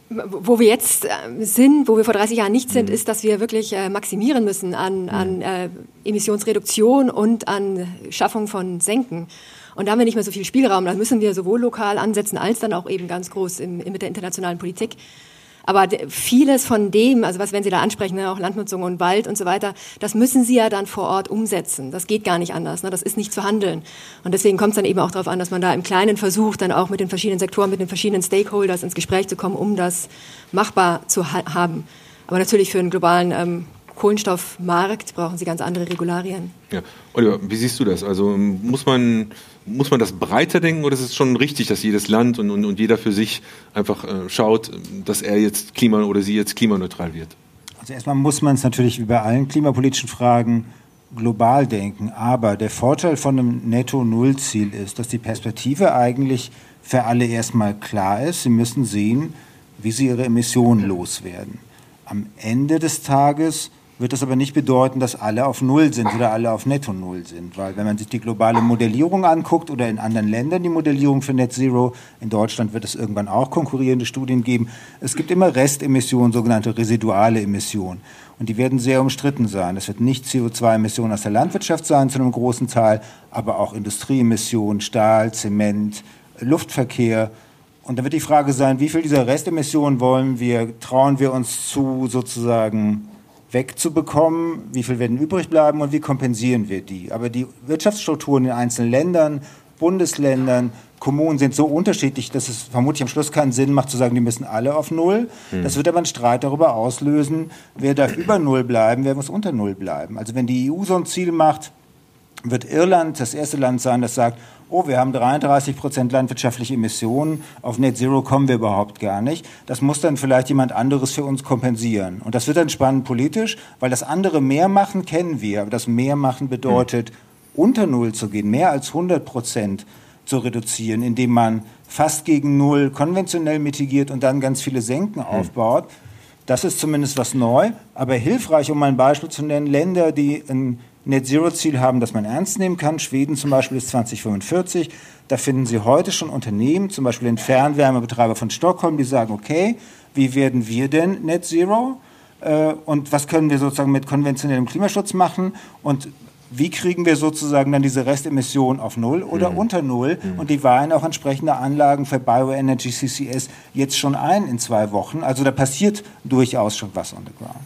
Wo wir jetzt äh, sind, wo wir vor 30 Jahren nicht sind, ist, dass wir wirklich äh, maximieren müssen an, an äh, Emissionsreduktion und an Schaffung von Senken. Und da haben wir nicht mehr so viel Spielraum. Da müssen wir sowohl lokal ansetzen als dann auch eben ganz groß im, mit der internationalen Politik. Aber vieles von dem, also was werden Sie da ansprechen, ne, auch Landnutzung und Wald und so weiter, das müssen Sie ja dann vor Ort umsetzen. Das geht gar nicht anders. Ne? Das ist nicht zu handeln. Und deswegen kommt es dann eben auch darauf an, dass man da im Kleinen versucht, dann auch mit den verschiedenen Sektoren, mit den verschiedenen Stakeholders ins Gespräch zu kommen, um das machbar zu ha haben. Aber natürlich für einen globalen ähm, Kohlenstoffmarkt brauchen Sie ganz andere Regularien. Ja. Oliver, wie siehst du das? Also muss man, muss man das breiter denken oder ist es schon richtig, dass jedes Land und, und, und jeder für sich einfach äh, schaut, dass er jetzt klima oder sie jetzt klimaneutral wird? Also erstmal muss man es natürlich bei allen klimapolitischen Fragen global denken. Aber der Vorteil von einem Netto-Null-Ziel ist, dass die Perspektive eigentlich für alle erstmal klar ist. Sie müssen sehen, wie sie ihre Emissionen loswerden. Am Ende des Tages wird das aber nicht bedeuten, dass alle auf Null sind oder alle auf Netto Null sind. Weil wenn man sich die globale Modellierung anguckt oder in anderen Ländern die Modellierung für Net Zero, in Deutschland wird es irgendwann auch konkurrierende Studien geben, es gibt immer Restemissionen, sogenannte residuale Emissionen. Und die werden sehr umstritten sein. Das wird nicht CO2-Emissionen aus der Landwirtschaft sein zu einem großen Teil, aber auch Industrieemissionen, Stahl, Zement, Luftverkehr. Und da wird die Frage sein, wie viel dieser Restemissionen wollen wir, trauen wir uns zu, sozusagen wegzubekommen, wie viel werden übrig bleiben und wie kompensieren wir die. Aber die Wirtschaftsstrukturen in einzelnen Ländern, Bundesländern, Kommunen sind so unterschiedlich, dass es vermutlich am Schluss keinen Sinn macht zu sagen, die müssen alle auf Null. Mhm. Das wird aber einen Streit darüber auslösen, wer darf über Null bleiben, wer muss unter Null bleiben. Also wenn die EU so ein Ziel macht, wird Irland das erste Land sein, das sagt, oh, wir haben 33 Prozent landwirtschaftliche Emissionen, auf Net Zero kommen wir überhaupt gar nicht. Das muss dann vielleicht jemand anderes für uns kompensieren. Und das wird dann spannend politisch, weil das andere mehr machen kennen wir, aber das mehr machen bedeutet, mhm. unter Null zu gehen, mehr als 100 Prozent zu reduzieren, indem man fast gegen Null konventionell mitigiert und dann ganz viele Senken mhm. aufbaut. Das ist zumindest was neu, aber hilfreich, um mal ein Beispiel zu nennen, Länder, die ein Net-Zero-Ziel haben, das man ernst nehmen kann. Schweden zum Beispiel ist 2045. Da finden Sie heute schon Unternehmen, zum Beispiel den Fernwärmebetreiber von Stockholm, die sagen, okay, wie werden wir denn Net Zero? Äh, und was können wir sozusagen mit konventionellem Klimaschutz machen? Und wie kriegen wir sozusagen dann diese Restemissionen auf Null oder mhm. unter Null? Mhm. Und die weihen auch entsprechende Anlagen für Bioenergy CCS jetzt schon ein in zwei Wochen. Also da passiert durchaus schon was on the ground.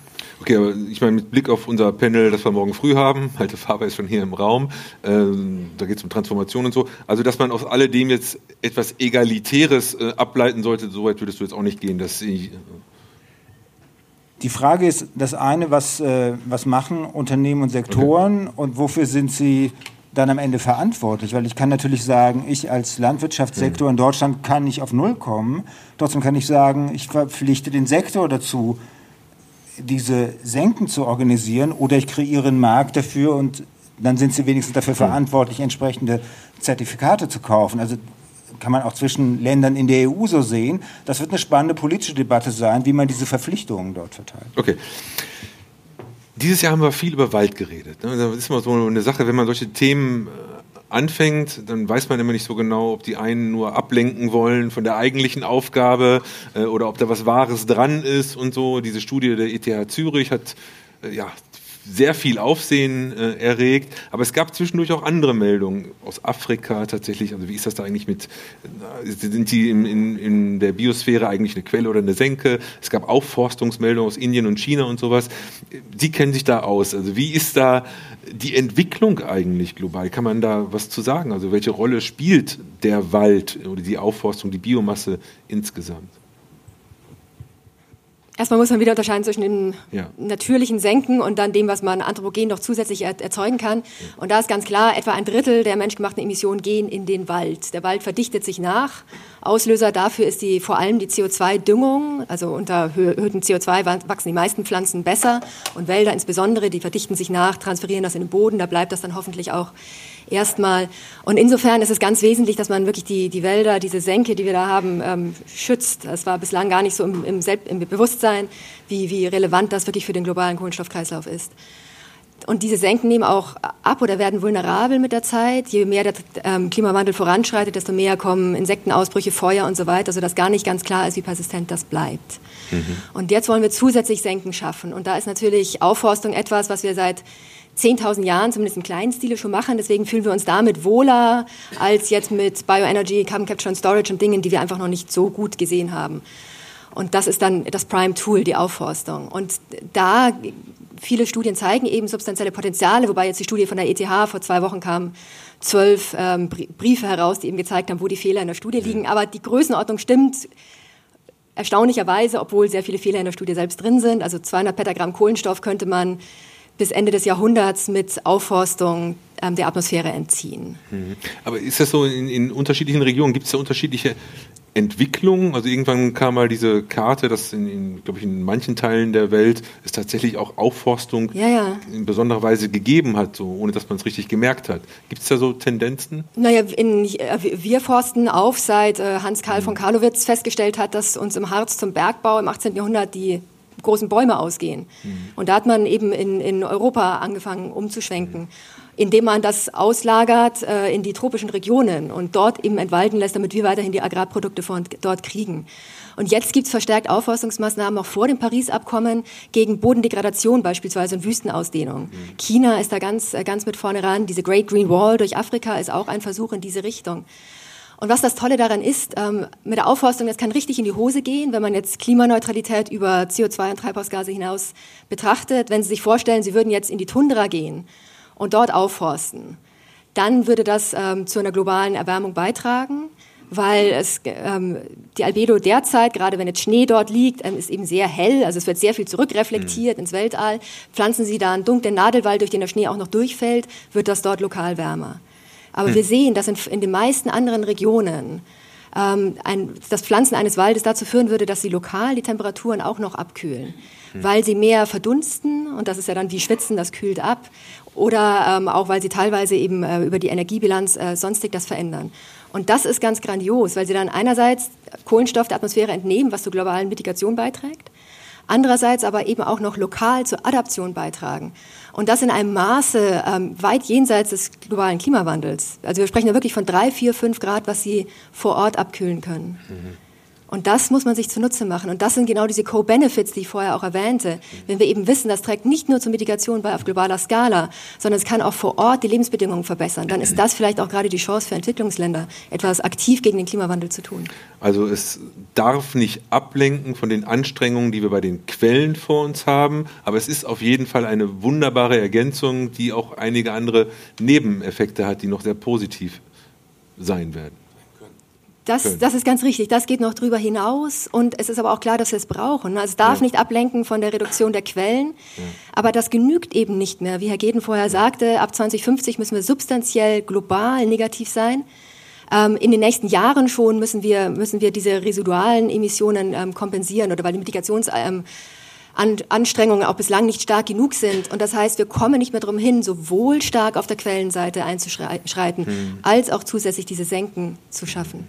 Okay, aber ich meine, mit Blick auf unser Panel, das wir morgen früh haben, Halte Faber ist schon hier im Raum, ähm, da geht es um Transformation und so, also dass man aus alledem jetzt etwas Egalitäres äh, ableiten sollte, so weit würdest du jetzt auch nicht gehen, dass ich, äh die Frage ist das eine, was, äh, was machen Unternehmen und Sektoren okay. und wofür sind sie dann am Ende verantwortlich? Weil ich kann natürlich sagen, ich als Landwirtschaftssektor in Deutschland kann nicht auf Null kommen. Trotzdem kann ich sagen, ich verpflichte den Sektor dazu, diese Senken zu organisieren oder ich kreiere einen Markt dafür und dann sind sie wenigstens dafür verantwortlich, entsprechende Zertifikate zu kaufen. Also kann man auch zwischen Ländern in der EU so sehen. Das wird eine spannende politische Debatte sein, wie man diese Verpflichtungen dort verteilt. Okay. Dieses Jahr haben wir viel über Wald geredet. Ne? Das ist immer so eine Sache, wenn man solche Themen äh, anfängt, dann weiß man immer nicht so genau, ob die einen nur ablenken wollen von der eigentlichen Aufgabe äh, oder ob da was Wahres dran ist und so. Diese Studie der ETH Zürich hat äh, ja sehr viel Aufsehen äh, erregt. Aber es gab zwischendurch auch andere Meldungen aus Afrika tatsächlich. Also wie ist das da eigentlich mit, äh, sind die in, in, in der Biosphäre eigentlich eine Quelle oder eine Senke? Es gab Aufforstungsmeldungen aus Indien und China und sowas. Sie kennen sich da aus. Also wie ist da die Entwicklung eigentlich global? Kann man da was zu sagen? Also welche Rolle spielt der Wald oder die Aufforstung, die Biomasse insgesamt? Erstmal muss man wieder unterscheiden zwischen dem ja. natürlichen Senken und dann dem, was man anthropogen noch zusätzlich erzeugen kann. Ja. Und da ist ganz klar, etwa ein Drittel der menschgemachten Emissionen gehen in den Wald. Der Wald verdichtet sich nach. Auslöser dafür ist die, vor allem die CO2-Düngung. Also unter erhöhtem CO2 wachsen die meisten Pflanzen besser und Wälder insbesondere, die verdichten sich nach, transferieren das in den Boden. Da bleibt das dann hoffentlich auch erstmal. Und insofern ist es ganz wesentlich, dass man wirklich die, die Wälder, diese Senke, die wir da haben, ähm, schützt. Das war bislang gar nicht so im, im, Selbst-, im Bewusstsein, wie, wie relevant das wirklich für den globalen Kohlenstoffkreislauf ist. Und diese Senken nehmen auch ab oder werden vulnerabel mit der Zeit. Je mehr der ähm, Klimawandel voranschreitet, desto mehr kommen Insektenausbrüche, Feuer und so weiter, sodass gar nicht ganz klar ist, wie persistent das bleibt. Mhm. Und jetzt wollen wir zusätzlich Senken schaffen. Und da ist natürlich Aufforstung etwas, was wir seit 10.000 Jahren zumindest im kleinen Stile schon machen. Deswegen fühlen wir uns damit wohler als jetzt mit Bioenergy, Carbon Capture and Storage und Dingen, die wir einfach noch nicht so gut gesehen haben. Und das ist dann das Prime Tool, die Aufforstung. Und da viele Studien zeigen eben substanzielle Potenziale, wobei jetzt die Studie von der ETH vor zwei Wochen kam, zwölf ähm, Briefe heraus, die eben gezeigt haben, wo die Fehler in der Studie liegen. Aber die Größenordnung stimmt erstaunlicherweise, obwohl sehr viele Fehler in der Studie selbst drin sind. Also 200 Petagramm Kohlenstoff könnte man bis Ende des Jahrhunderts mit Aufforstung ähm, der Atmosphäre entziehen. Mhm. Aber ist das so in, in unterschiedlichen Regionen? Gibt es da unterschiedliche Entwicklungen? Also irgendwann kam mal diese Karte, dass in, in glaube ich, in manchen Teilen der Welt es tatsächlich auch Aufforstung ja, ja. in besonderer Weise gegeben hat, so, ohne dass man es richtig gemerkt hat. Gibt es da so Tendenzen? Naja, in, äh, wir forsten auf, seit äh, Hans Karl mhm. von Karlowitz festgestellt hat, dass uns im Harz zum Bergbau im 18. Jahrhundert die großen Bäume ausgehen. Mhm. Und da hat man eben in, in Europa angefangen umzuschwenken, indem man das auslagert äh, in die tropischen Regionen und dort eben entwalten lässt, damit wir weiterhin die Agrarprodukte von dort kriegen. Und jetzt gibt es verstärkt Aufforstungsmaßnahmen auch vor dem Paris-Abkommen gegen Bodendegradation beispielsweise und Wüstenausdehnung. Mhm. China ist da ganz, äh, ganz mit vorne ran. Diese Great Green Wall durch Afrika ist auch ein Versuch in diese Richtung. Und was das Tolle daran ist, ähm, mit der Aufforstung, das kann richtig in die Hose gehen, wenn man jetzt Klimaneutralität über CO2 und Treibhausgase hinaus betrachtet. Wenn Sie sich vorstellen, Sie würden jetzt in die Tundra gehen und dort aufforsten, dann würde das ähm, zu einer globalen Erwärmung beitragen weil es, ähm, die Albedo derzeit, gerade wenn jetzt Schnee dort liegt, ähm, ist eben sehr hell, also es wird sehr viel zurückreflektiert mhm. ins Weltall. Pflanzen Sie da einen dunklen Nadelwald, durch den der Schnee auch noch durchfällt, wird das dort lokal wärmer. Aber mhm. wir sehen, dass in, in, den meisten anderen Regionen ähm, ein, das Pflanzen eines Waldes dazu führen würde, dass sie lokal die Temperaturen auch noch abkühlen, mhm. weil sie mehr verdunsten und das ist ja dann wie Schwitzen, das kühlt ab oder ähm, auch weil sie teilweise eben äh, über die Energiebilanz äh, sonstig das verändern. Und das ist ganz grandios, weil sie dann einerseits Kohlenstoff der Atmosphäre entnehmen, was zur globalen Mitigation beiträgt, andererseits aber eben auch noch lokal zur Adaption beitragen. Und das in einem Maße ähm, weit jenseits des globalen Klimawandels. Also wir sprechen ja wirklich von drei, vier, fünf Grad, was sie vor Ort abkühlen können. Mhm. Und das muss man sich zunutze machen. Und das sind genau diese Co-Benefits, die ich vorher auch erwähnte. Wenn wir eben wissen, das trägt nicht nur zur Mitigation bei auf globaler Skala, sondern es kann auch vor Ort die Lebensbedingungen verbessern, dann ist das vielleicht auch gerade die Chance für Entwicklungsländer, etwas aktiv gegen den Klimawandel zu tun. Also es darf nicht ablenken von den Anstrengungen, die wir bei den Quellen vor uns haben, aber es ist auf jeden Fall eine wunderbare Ergänzung, die auch einige andere Nebeneffekte hat, die noch sehr positiv sein werden. Das, das ist ganz richtig. Das geht noch drüber hinaus. Und es ist aber auch klar, dass wir es brauchen. Also es darf ja. nicht ablenken von der Reduktion der Quellen. Ja. Aber das genügt eben nicht mehr. Wie Herr Geden vorher sagte, ab 2050 müssen wir substanziell global negativ sein. Ähm, in den nächsten Jahren schon müssen wir, müssen wir diese residualen Emissionen ähm, kompensieren oder weil die Mitigationsanstrengungen ähm, auch bislang nicht stark genug sind. Und das heißt, wir kommen nicht mehr darum hin, sowohl stark auf der Quellenseite einzuschreiten, hm. als auch zusätzlich diese Senken zu schaffen.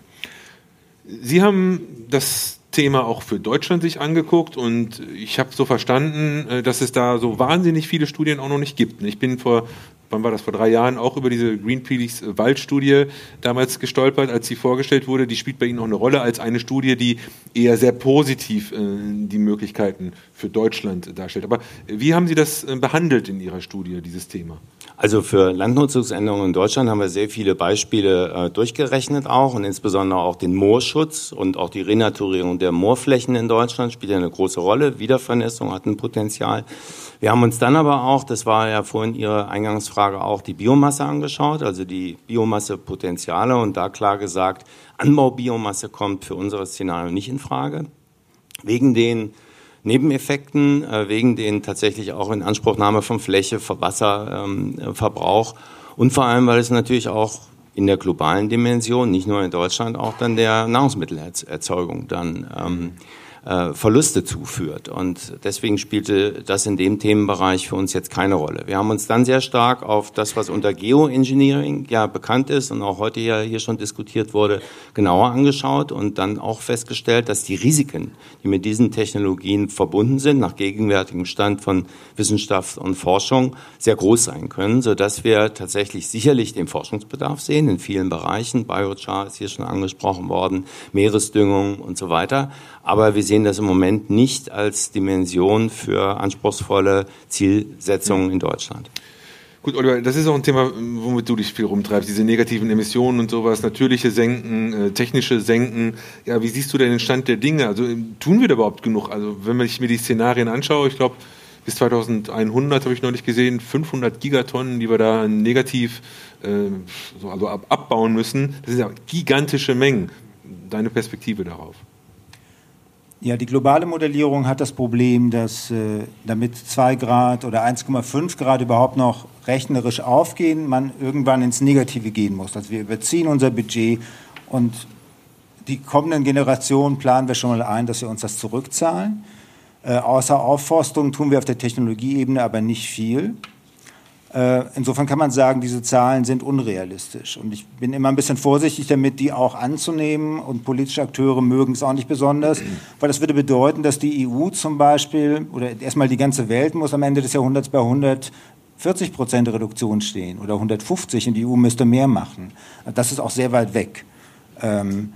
Sie haben das Thema auch für Deutschland sich angeguckt und ich habe so verstanden, äh, dass es da so wahnsinnig viele Studien auch noch nicht gibt. Ich bin vor, wann war das, vor drei Jahren auch über diese Greenpeace Waldstudie damals gestolpert, als sie vorgestellt wurde. Die spielt bei Ihnen auch eine Rolle als eine Studie, die eher sehr positiv äh, die Möglichkeiten für Deutschland darstellt. Aber wie haben Sie das äh, behandelt in Ihrer Studie, dieses Thema? Also für Landnutzungsänderungen in Deutschland haben wir sehr viele Beispiele äh, durchgerechnet auch und insbesondere auch den Moorschutz und auch die Renaturierung der Moorflächen in Deutschland spielt ja eine große Rolle. Wiedervernässung hat ein Potenzial. Wir haben uns dann aber auch, das war ja vorhin Ihre Eingangsfrage auch, die Biomasse angeschaut, also die Biomassepotenziale und da klar gesagt, Anbaubiomasse kommt für unser Szenario nicht in Frage. Wegen den Nebeneffekten, äh, wegen den tatsächlich auch in Anspruchnahme von Fläche, Wasserverbrauch ähm, und vor allem, weil es natürlich auch in der globalen Dimension, nicht nur in Deutschland, auch dann der Nahrungsmittelerzeugung dann ähm, äh, Verluste zuführt. Und deswegen spielte das in dem Themenbereich für uns jetzt keine Rolle. Wir haben uns dann sehr stark auf das, was unter Geoengineering ja bekannt ist und auch heute ja hier schon diskutiert wurde, genauer angeschaut und dann auch festgestellt, dass die Risiken, die mit diesen Technologien verbunden sind, nach gegenwärtigem Stand von Wissenschaft und Forschung, sehr groß sein können, sodass wir tatsächlich sicherlich den Forschungsbedarf sehen in vielen Bereichen. Biochar ist hier schon angesprochen worden, Meeresdüngung und so weiter. Aber wir sehen das im Moment nicht als Dimension für anspruchsvolle Zielsetzungen in Deutschland. Gut, Oliver, das ist auch ein Thema, womit du dich viel rumtreibst, diese negativen Emissionen und sowas, natürliche Senken, äh, technische Senken. Ja, wie siehst du denn den Stand der Dinge? Also tun wir da überhaupt genug? Also wenn ich mir die Szenarien anschaue, ich glaube, bis 2100 habe ich neulich gesehen, 500 Gigatonnen, die wir da negativ äh, so, also ab, abbauen müssen. Das sind ja gigantische Mengen. Deine Perspektive darauf? Ja, die globale Modellierung hat das Problem, dass äh, damit 2 Grad oder 1,5 Grad überhaupt noch rechnerisch aufgehen, man irgendwann ins Negative gehen muss. Also wir überziehen unser Budget und die kommenden Generationen planen wir schon mal ein, dass wir uns das zurückzahlen. Äh, außer Aufforstung tun wir auf der Technologieebene aber nicht viel. Äh, insofern kann man sagen, diese Zahlen sind unrealistisch. Und ich bin immer ein bisschen vorsichtig damit, die auch anzunehmen. Und politische Akteure mögen es auch nicht besonders, weil das würde bedeuten, dass die EU zum Beispiel oder erstmal die ganze Welt muss am Ende des Jahrhunderts bei 140 Prozent Reduktion stehen oder 150 und die EU müsste mehr machen. Das ist auch sehr weit weg. Ähm,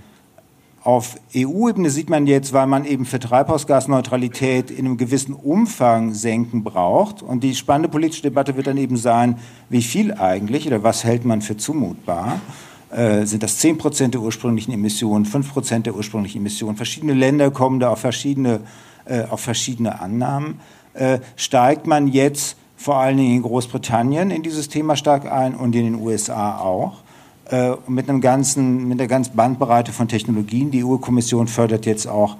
auf EU-Ebene sieht man jetzt, weil man eben für Treibhausgasneutralität in einem gewissen Umfang senken braucht. Und die spannende politische Debatte wird dann eben sein, wie viel eigentlich oder was hält man für zumutbar. Äh, sind das 10 Prozent der ursprünglichen Emissionen, 5 Prozent der ursprünglichen Emissionen? Verschiedene Länder kommen da auf verschiedene, äh, auf verschiedene Annahmen. Äh, steigt man jetzt vor allen Dingen in Großbritannien in dieses Thema stark ein und in den USA auch? Äh, mit, einem ganzen, mit einer ganzen Bandbreite von Technologien. Die EU-Kommission fördert jetzt auch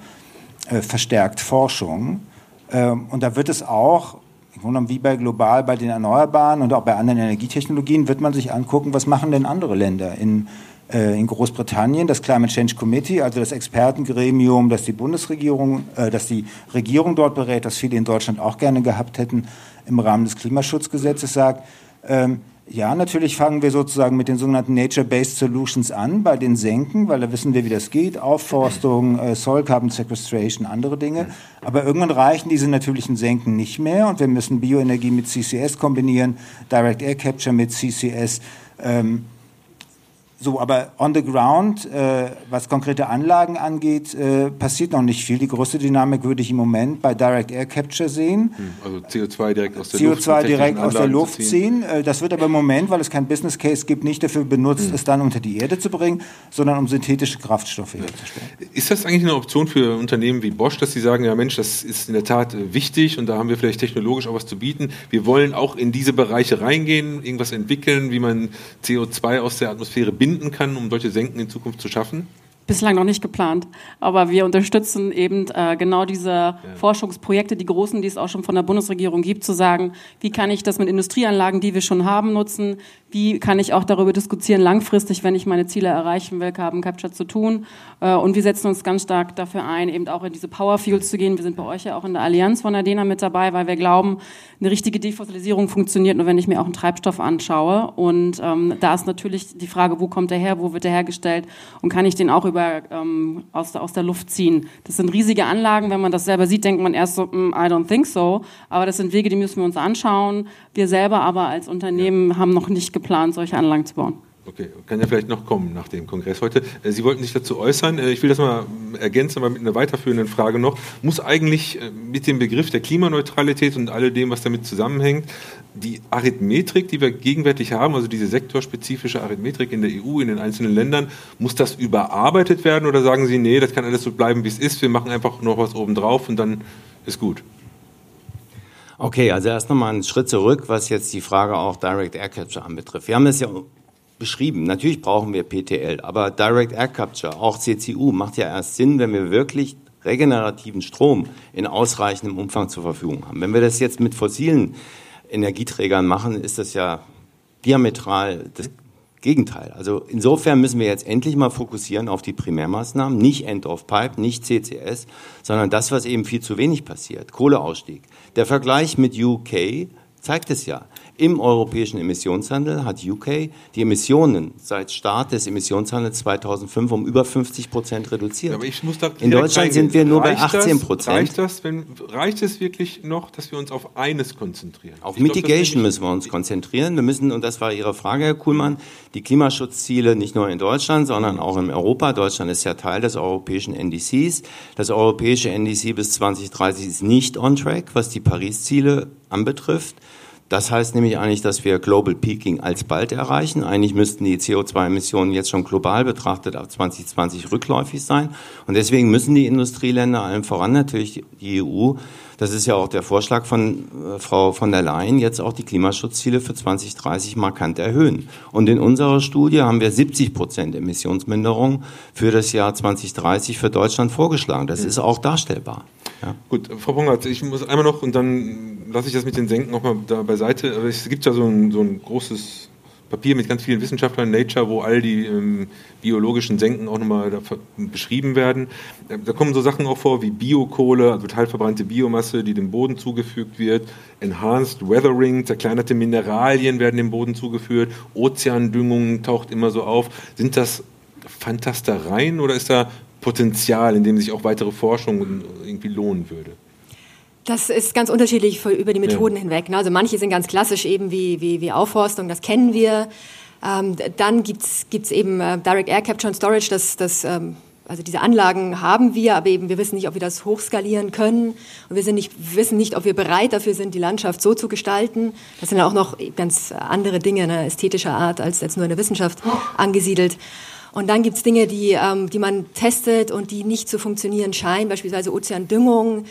äh, verstärkt Forschung. Äh, und da wird es auch, wie bei global bei den Erneuerbaren und auch bei anderen Energietechnologien, wird man sich angucken, was machen denn andere Länder in äh, in Großbritannien das Climate Change Committee, also das Expertengremium, das die Bundesregierung, äh, das die Regierung dort berät, das viele in Deutschland auch gerne gehabt hätten im Rahmen des Klimaschutzgesetzes, sagt, ähm, ja, natürlich fangen wir sozusagen mit den sogenannten Nature-Based Solutions an, bei den Senken, weil da wissen wir, wie das geht, Aufforstung, äh, Soil Carbon Sequestration, andere Dinge. Aber irgendwann reichen diese natürlichen Senken nicht mehr und wir müssen Bioenergie mit CCS kombinieren, Direct Air Capture mit CCS. Ähm, so, aber on the ground, äh, was konkrete Anlagen angeht, äh, passiert noch nicht viel. Die größte Dynamik würde ich im Moment bei Direct Air Capture sehen. Hm, also CO2 direkt aus der CO2 Luft. CO2 direkt aus der Luft ziehen. Äh, das wird aber im Moment, weil es kein Business Case gibt, nicht dafür benutzt, mhm. es dann unter die Erde zu bringen, sondern um synthetische Kraftstoffe herzustellen. Ist das eigentlich eine Option für Unternehmen wie Bosch, dass sie sagen, ja Mensch, das ist in der Tat äh, wichtig und da haben wir vielleicht technologisch auch was zu bieten. Wir wollen auch in diese Bereiche reingehen, irgendwas entwickeln, wie man CO2 aus der Atmosphäre binden binden kann, um solche Senken in Zukunft zu schaffen? Bislang noch nicht geplant, aber wir unterstützen eben äh, genau diese ja. Forschungsprojekte, die großen, die es auch schon von der Bundesregierung gibt, zu sagen, wie kann ich das mit Industrieanlagen, die wir schon haben, nutzen, wie kann ich auch darüber diskutieren, langfristig, wenn ich meine Ziele erreichen will, Carbon Capture zu tun. Äh, und wir setzen uns ganz stark dafür ein, eben auch in diese Power Fields zu gehen. Wir sind bei euch ja auch in der Allianz von Adena mit dabei, weil wir glauben, eine richtige Defossilisierung funktioniert nur, wenn ich mir auch einen Treibstoff anschaue. Und ähm, da ist natürlich die Frage, wo kommt der her, wo wird der hergestellt und kann ich den auch über, ähm, aus, der, aus der Luft ziehen. Das sind riesige Anlagen. Wenn man das selber sieht, denkt man erst so, mm, I don't think so. Aber das sind Wege, die müssen wir uns anschauen. Wir selber aber als Unternehmen haben noch nicht geplant, solche Anlagen zu bauen. Okay, kann ja vielleicht noch kommen nach dem Kongress heute. Äh, Sie wollten sich dazu äußern. Äh, ich will das mal ergänzen, aber mit einer weiterführenden Frage noch. Muss eigentlich äh, mit dem Begriff der Klimaneutralität und alledem, was damit zusammenhängt, die Arithmetrik, die wir gegenwärtig haben, also diese sektorspezifische Arithmetrik in der EU, in den einzelnen Ländern, muss das überarbeitet werden oder sagen Sie, nee, das kann alles so bleiben, wie es ist, wir machen einfach noch was obendrauf und dann ist gut? Okay, also erst nochmal einen Schritt zurück, was jetzt die Frage auch Direct Air Capture anbetrifft. Wir haben es ja beschrieben. Natürlich brauchen wir PTL, aber Direct Air Capture, auch CCU, macht ja erst Sinn, wenn wir wirklich regenerativen Strom in ausreichendem Umfang zur Verfügung haben. Wenn wir das jetzt mit fossilen Energieträgern machen, ist das ja diametral das Gegenteil. Also insofern müssen wir jetzt endlich mal fokussieren auf die Primärmaßnahmen, nicht End of Pipe, nicht CCS, sondern das, was eben viel zu wenig passiert, Kohleausstieg. Der Vergleich mit UK zeigt es ja. Im europäischen Emissionshandel hat UK die Emissionen seit Start des Emissionshandels 2005 um über 50 Prozent reduziert. Aber ich muss da In Deutschland sind wir nur bei 18 Prozent. Reicht das, wenn, reicht es wirklich noch, dass wir uns auf eines konzentrieren? Auf ich Mitigation glaub, müssen wir uns konzentrieren. Wir müssen, und das war Ihre Frage, Herr Kuhlmann, die Klimaschutzziele nicht nur in Deutschland, sondern auch in Europa. Deutschland ist ja Teil des europäischen NDCs. Das europäische NDC bis 2030 ist nicht on track, was die Paris-Ziele anbetrifft. Das heißt nämlich eigentlich, dass wir Global Peaking alsbald erreichen. Eigentlich müssten die CO2-Emissionen jetzt schon global betrachtet ab 2020 rückläufig sein. Und deswegen müssen die Industrieländer, allen voran natürlich die EU, das ist ja auch der Vorschlag von äh, Frau von der Leyen, jetzt auch die Klimaschutzziele für 2030 markant erhöhen. Und in unserer Studie haben wir 70 Prozent Emissionsminderung für das Jahr 2030 für Deutschland vorgeschlagen. Das ist auch darstellbar. Ja. Gut, Frau Pongratz, ich muss einmal noch und dann lasse ich das mit den Senken nochmal da beiseite. Aber es gibt ja so ein, so ein großes Papier mit ganz vielen Wissenschaftlern, Nature, wo all die ähm, biologischen Senken auch nochmal beschrieben werden. Äh, da kommen so Sachen auch vor wie Biokohle, also teilverbrannte Biomasse, die dem Boden zugefügt wird, Enhanced Weathering, zerkleinerte Mineralien werden dem Boden zugeführt, Ozeandüngung taucht immer so auf. Sind das Fantastereien oder ist da Potenzial, in dem sich auch weitere Forschung irgendwie lohnen würde? Das ist ganz unterschiedlich über die Methoden ja. hinweg. Ne? Also manche sind ganz klassisch eben wie, wie, wie Aufforstung, das kennen wir. Ähm, dann gibt es eben äh, Direct Air Capture and Storage, das, das, ähm, also diese Anlagen haben wir, aber eben wir wissen nicht, ob wir das hochskalieren können. Und wir, sind nicht, wissen nicht, ob wir bereit dafür sind, die Landschaft so zu gestalten. Das sind auch noch ganz andere Dinge ne, ästhetischer Art als jetzt nur in der Wissenschaft angesiedelt. Und dann gibt es Dinge, die, ähm, die man testet und die nicht zu funktionieren scheinen, beispielsweise Ozeandüngung.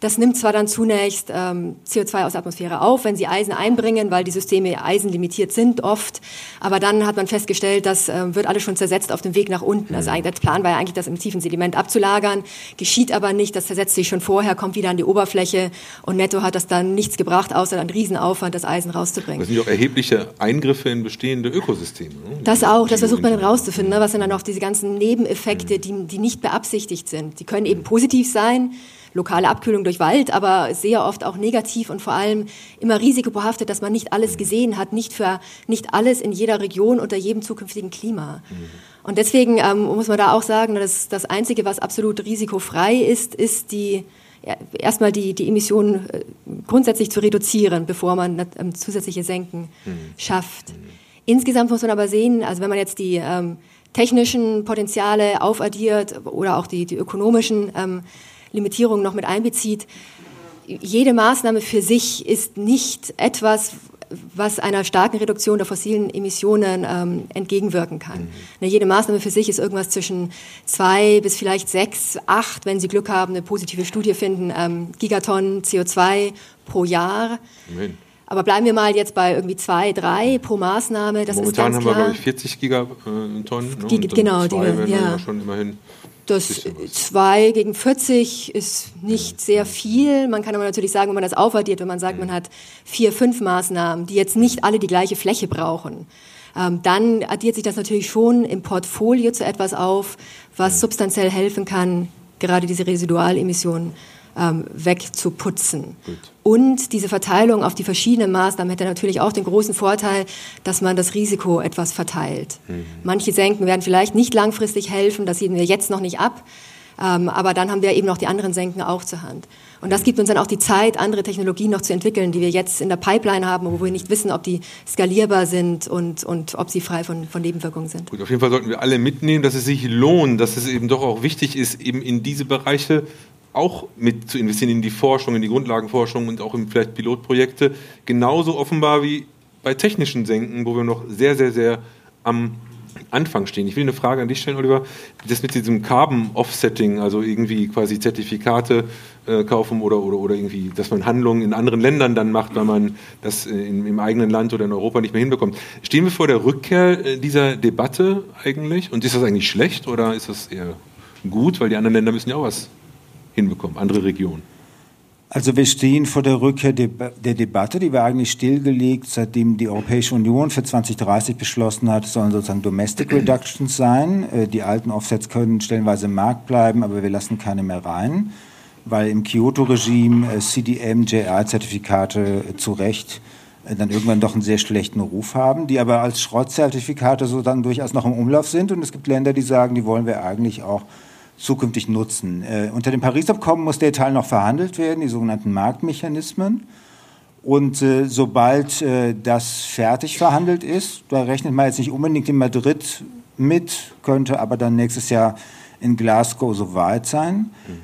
Das nimmt zwar dann zunächst ähm, CO2 aus der Atmosphäre auf, wenn sie Eisen einbringen, weil die Systeme eisenlimitiert sind oft. Aber dann hat man festgestellt, das äh, wird alles schon zersetzt auf dem Weg nach unten. Also der Plan war ja eigentlich, das im tiefen Sediment abzulagern. Geschieht aber nicht. Das zersetzt sich schon vorher, kommt wieder an die Oberfläche. Und netto hat das dann nichts gebracht, außer einen Riesenaufwand, das Eisen rauszubringen. Das sind ja auch erhebliche Eingriffe in bestehende Ökosysteme. Ne? Das auch. Das versucht man dann rauszufinden. Ne? Was sind dann auch diese ganzen Nebeneffekte, die, die nicht beabsichtigt sind. Die können eben positiv sein lokale Abkühlung durch Wald, aber sehr oft auch negativ und vor allem immer risikobehaftet, dass man nicht alles gesehen hat, nicht für nicht alles in jeder Region unter jedem zukünftigen Klima. Mhm. Und deswegen ähm, muss man da auch sagen, dass das Einzige, was absolut risikofrei ist, ist die erstmal die, die Emissionen äh, grundsätzlich zu reduzieren, bevor man ähm, zusätzliche Senken mhm. schafft. Mhm. Insgesamt muss man aber sehen, also wenn man jetzt die ähm, technischen Potenziale aufaddiert oder auch die, die ökonomischen ähm, Limitierung noch mit einbezieht, jede Maßnahme für sich ist nicht etwas, was einer starken Reduktion der fossilen Emissionen ähm, entgegenwirken kann. Mhm. Ne, jede Maßnahme für sich ist irgendwas zwischen zwei bis vielleicht sechs, acht, wenn Sie Glück haben, eine positive Studie finden, ähm, Gigatonnen CO2 pro Jahr. Mhm. Aber bleiben wir mal jetzt bei irgendwie zwei, drei pro Maßnahme. Das Momentan haben wir, glaube ich, 40 Gigatonnen. Ne? Genau, die wir, ja. schon immerhin das 2 gegen 40 ist nicht sehr viel. Man kann aber natürlich sagen, wenn man das aufaddiert, wenn man sagt, man hat vier, fünf Maßnahmen, die jetzt nicht alle die gleiche Fläche brauchen, ähm, dann addiert sich das natürlich schon im Portfolio zu etwas auf, was substanziell helfen kann, gerade diese Residualemissionen ähm, wegzuputzen. Gut. Und diese Verteilung auf die verschiedenen Maßnahmen hätte natürlich auch den großen Vorteil, dass man das Risiko etwas verteilt. Mhm. Manche Senken werden vielleicht nicht langfristig helfen, das sehen wir jetzt noch nicht ab. Ähm, aber dann haben wir eben noch die anderen Senken auch zur Hand. Und das gibt uns dann auch die Zeit, andere Technologien noch zu entwickeln, die wir jetzt in der Pipeline haben, wo wir nicht wissen, ob die skalierbar sind und, und ob sie frei von, von Nebenwirkungen sind. Gut, auf jeden Fall sollten wir alle mitnehmen, dass es sich lohnt, dass es eben doch auch wichtig ist, eben in diese Bereiche auch mit zu investieren in die Forschung, in die Grundlagenforschung und auch in vielleicht Pilotprojekte, genauso offenbar wie bei technischen Senken, wo wir noch sehr, sehr, sehr am Anfang stehen. Ich will eine Frage an dich stellen, Oliver. Das mit diesem Carbon Offsetting, also irgendwie quasi Zertifikate äh, kaufen oder, oder, oder irgendwie, dass man Handlungen in anderen Ländern dann macht, weil man das in, im eigenen Land oder in Europa nicht mehr hinbekommt. Stehen wir vor der Rückkehr äh, dieser Debatte eigentlich? Und ist das eigentlich schlecht oder ist das eher gut, weil die anderen Länder müssen ja auch was hinbekommen, andere Regionen? Also wir stehen vor der Rückkehr der Debatte, die war eigentlich stillgelegt, seitdem die Europäische Union für 2030 beschlossen hat, es sollen sozusagen Domestic Reductions sein. Äh, die alten Offsets können stellenweise im Markt bleiben, aber wir lassen keine mehr rein, weil im Kyoto-Regime äh, CDM, JR-Zertifikate äh, zu Recht dann irgendwann doch einen sehr schlechten Ruf haben, die aber als Schrottzertifikate so dann durchaus noch im Umlauf sind. Und es gibt Länder, die sagen, die wollen wir eigentlich auch zukünftig nutzen. Äh, unter dem Paris-Abkommen muss der Teil noch verhandelt werden, die sogenannten Marktmechanismen. Und äh, sobald äh, das fertig verhandelt ist, da rechnet man jetzt nicht unbedingt in Madrid mit, könnte aber dann nächstes Jahr in Glasgow soweit sein, mhm.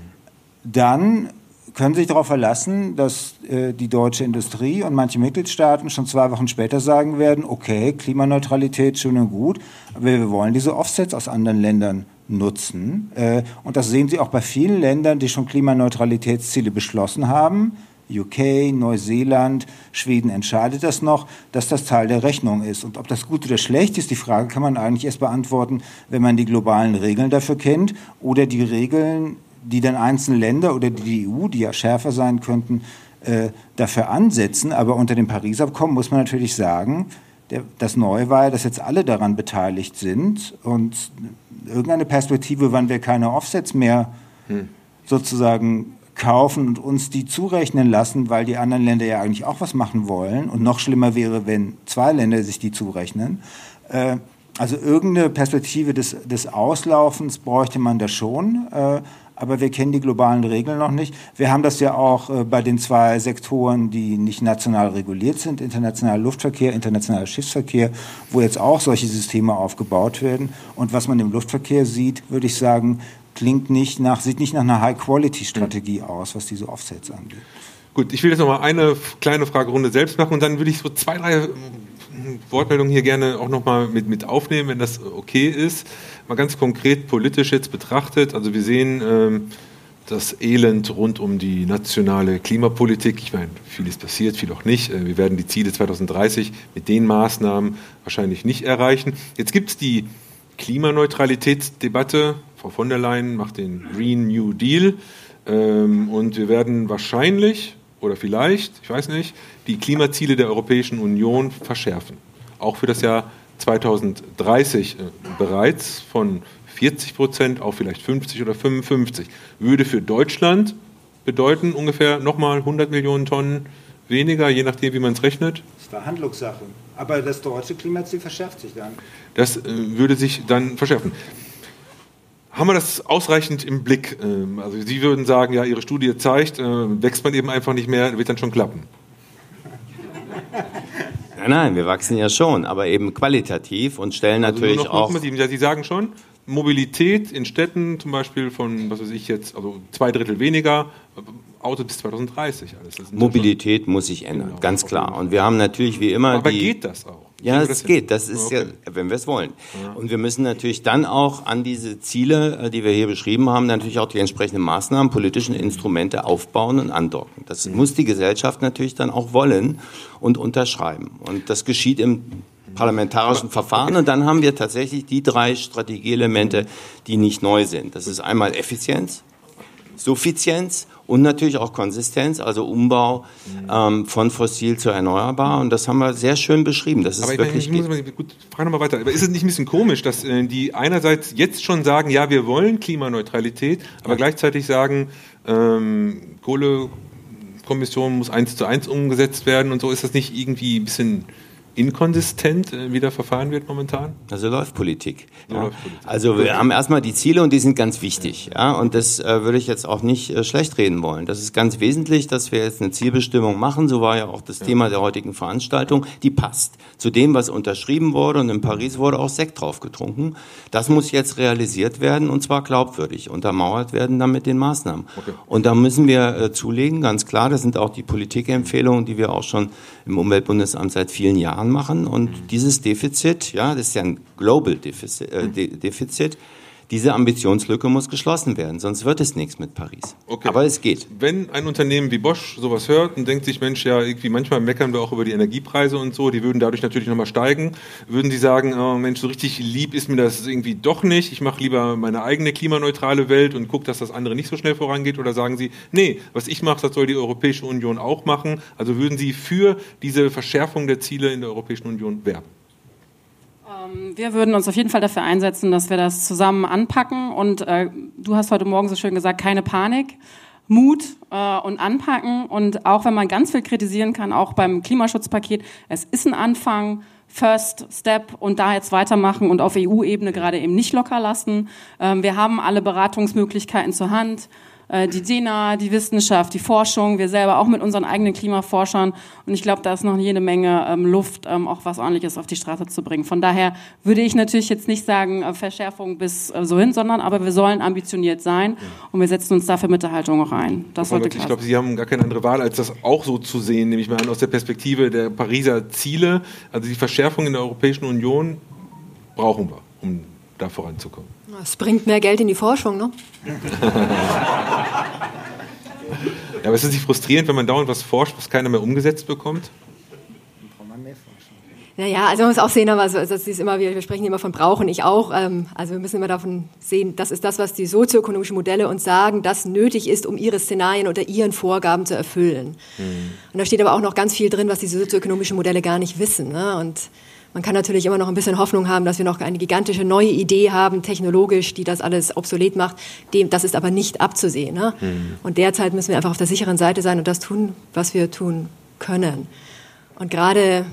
dann können Sie sich darauf verlassen, dass äh, die deutsche Industrie und manche Mitgliedstaaten schon zwei Wochen später sagen werden, okay, Klimaneutralität schön und gut, aber wir wollen diese Offsets aus anderen Ländern nutzen. Äh, und das sehen Sie auch bei vielen Ländern, die schon Klimaneutralitätsziele beschlossen haben. UK, Neuseeland, Schweden entscheidet das noch, dass das Teil der Rechnung ist. Und ob das gut oder schlecht ist, die Frage kann man eigentlich erst beantworten, wenn man die globalen Regeln dafür kennt oder die Regeln, die dann einzelne Länder oder die EU, die ja schärfer sein könnten, äh, dafür ansetzen. Aber unter dem Paris-Abkommen muss man natürlich sagen, Der, das Neue war ja, dass jetzt alle daran beteiligt sind und irgendeine Perspektive, wann wir keine Offsets mehr hm. sozusagen kaufen und uns die zurechnen lassen, weil die anderen Länder ja eigentlich auch was machen wollen. Und noch schlimmer wäre, wenn zwei Länder sich die zurechnen. Äh, also irgendeine Perspektive des, des Auslaufens bräuchte man da schon. Äh, aber wir kennen die globalen Regeln noch nicht. Wir haben das ja auch äh, bei den zwei Sektoren, die nicht national reguliert sind, internationaler Luftverkehr, internationaler Schiffsverkehr, wo jetzt auch solche Systeme aufgebaut werden. Und was man im Luftverkehr sieht, würde ich sagen, klingt nicht nach, sieht nicht nach einer High-Quality-Strategie aus, was diese Offsets angeht. Gut, ich will jetzt noch mal eine kleine Fragerunde selbst machen und dann würde ich so zwei, drei Wortmeldungen hier gerne auch nochmal mit, mit aufnehmen, wenn das okay ist. Mal ganz konkret politisch jetzt betrachtet. Also wir sehen ähm, das Elend rund um die nationale Klimapolitik. Ich meine, viel ist passiert, viel auch nicht. Äh, wir werden die Ziele 2030 mit den Maßnahmen wahrscheinlich nicht erreichen. Jetzt gibt es die Klimaneutralitätsdebatte. Frau von der Leyen macht den Green New Deal. Ähm, und wir werden wahrscheinlich oder vielleicht, ich weiß nicht, die Klimaziele der Europäischen Union verschärfen. Auch für das Jahr 2030 äh, bereits von 40 Prozent auf vielleicht 50 oder 55. Würde für Deutschland bedeuten ungefähr nochmal 100 Millionen Tonnen weniger, je nachdem, wie man es rechnet. Das ist Verhandlungssache. Aber das deutsche Klimaziel verschärft sich dann. Das äh, würde sich dann verschärfen. Haben wir das ausreichend im Blick? Ähm, also Sie würden sagen, ja, Ihre Studie zeigt, äh, wächst man eben einfach nicht mehr, wird dann schon klappen. Nein, nein, wir wachsen ja schon, aber eben qualitativ und stellen also natürlich noch, auch. Noch ja, Sie sagen schon, Mobilität in Städten zum Beispiel von, was weiß ich jetzt, also zwei Drittel weniger, Auto bis 2030 alles. Mobilität muss sich ändern, genau, ganz klar. Und wir haben natürlich wie immer. Aber die, geht das auch? Ja, es geht. Das ist okay. ja, wenn wir es wollen. Ja. Und wir müssen natürlich dann auch an diese Ziele, äh, die wir hier beschrieben haben, natürlich auch die entsprechenden Maßnahmen, politischen Instrumente aufbauen und andocken. Das mhm. muss die Gesellschaft natürlich dann auch wollen und unterschreiben. Und das geschieht im parlamentarischen Verfahren. Und dann haben wir tatsächlich die drei Strategieelemente, die nicht neu sind. Das ist einmal Effizienz, Suffizienz und natürlich auch Konsistenz, also Umbau ähm, von fossil zu erneuerbar. Und das haben wir sehr schön beschrieben. Das ist aber wirklich ich, ich muss mal, gut, frage nochmal weiter. Aber ist es nicht ein bisschen komisch, dass äh, die einerseits jetzt schon sagen, ja, wir wollen Klimaneutralität, aber ja. gleichzeitig sagen, ähm, Kohlekommission muss eins zu eins umgesetzt werden und so ist das nicht irgendwie ein bisschen inkonsistent, äh, wie da verfahren wird momentan? Also läuft Politik. Ja. Läuft Politik. Also wir haben erstmal die Ziele und die sind ganz wichtig. Ja, und das äh, würde ich jetzt auch nicht äh, schlecht reden wollen. Das ist ganz wesentlich, dass wir jetzt eine Zielbestimmung machen. So war ja auch das ja. Thema der heutigen Veranstaltung. Die passt zu dem, was unterschrieben wurde und in Paris wurde auch Sekt drauf getrunken. Das muss jetzt realisiert werden und zwar glaubwürdig, untermauert werden dann mit den Maßnahmen. Okay. Und da müssen wir äh, zulegen, ganz klar. Das sind auch die Politikempfehlungen, die wir auch schon im Umweltbundesamt seit vielen Jahren machen. Und dieses Defizit, ja, das ist ja ein Global Defizit, äh, De Defizit, diese Ambitionslücke muss geschlossen werden, sonst wird es nichts mit Paris. Okay. Aber es geht. Wenn ein Unternehmen wie Bosch sowas hört und denkt sich, Mensch, ja, irgendwie manchmal meckern wir auch über die Energiepreise und so, die würden dadurch natürlich nochmal steigen, würden Sie sagen, oh Mensch, so richtig lieb ist mir das irgendwie doch nicht, ich mache lieber meine eigene klimaneutrale Welt und gucke, dass das andere nicht so schnell vorangeht? Oder sagen Sie, nee, was ich mache, das soll die Europäische Union auch machen? Also würden Sie für diese Verschärfung der Ziele in der Europäischen Union werben? Ähm, wir würden uns auf jeden Fall dafür einsetzen, dass wir das zusammen anpacken. Und äh, du hast heute Morgen so schön gesagt, keine Panik. Mut äh, und anpacken. Und auch wenn man ganz viel kritisieren kann, auch beim Klimaschutzpaket, es ist ein Anfang. First Step und da jetzt weitermachen und auf EU-Ebene gerade eben nicht locker lassen. Ähm, wir haben alle Beratungsmöglichkeiten zur Hand. Äh, die DENA, die Wissenschaft, die Forschung, wir selber auch mit unseren eigenen Klimaforschern. Und ich glaube, da ist noch jede Menge ähm, Luft, ähm, auch was ordentliches auf die Straße zu bringen. Von daher würde ich natürlich jetzt nicht sagen, äh, Verschärfung bis äh, so hin, sondern aber wir sollen ambitioniert sein und wir setzen uns dafür mit der Haltung auch ein. Das sollte klar Ich glaube, Sie haben gar keine andere Wahl, als das auch so zu sehen, nehme ich mal an, aus der Perspektive der Pariser Ziele. Also die Verschärfung in der Europäischen Union brauchen wir, um da voranzukommen. Es bringt mehr Geld in die Forschung, ne? ja, aber ist es nicht frustrierend, wenn man dauernd was forscht, was keiner mehr umgesetzt bekommt? Naja, also man muss auch sehen, aber also, das ist immer, wir sprechen immer von brauchen, ich auch. Ähm, also wir müssen immer davon sehen, das ist das, was die sozioökonomischen Modelle uns sagen, das nötig ist, um ihre Szenarien oder ihren Vorgaben zu erfüllen. Mhm. Und da steht aber auch noch ganz viel drin, was die sozioökonomischen Modelle gar nicht wissen. Ne? Und Man kann natürlich immer noch ein bisschen Hoffnung haben, dass wir noch eine gigantische neue Idee haben, technologisch, die das alles obsolet macht. Dem, das ist aber nicht abzusehen. Ne? Mhm. Und derzeit müssen wir einfach auf der sicheren Seite sein und das tun, was wir tun können. Und gerade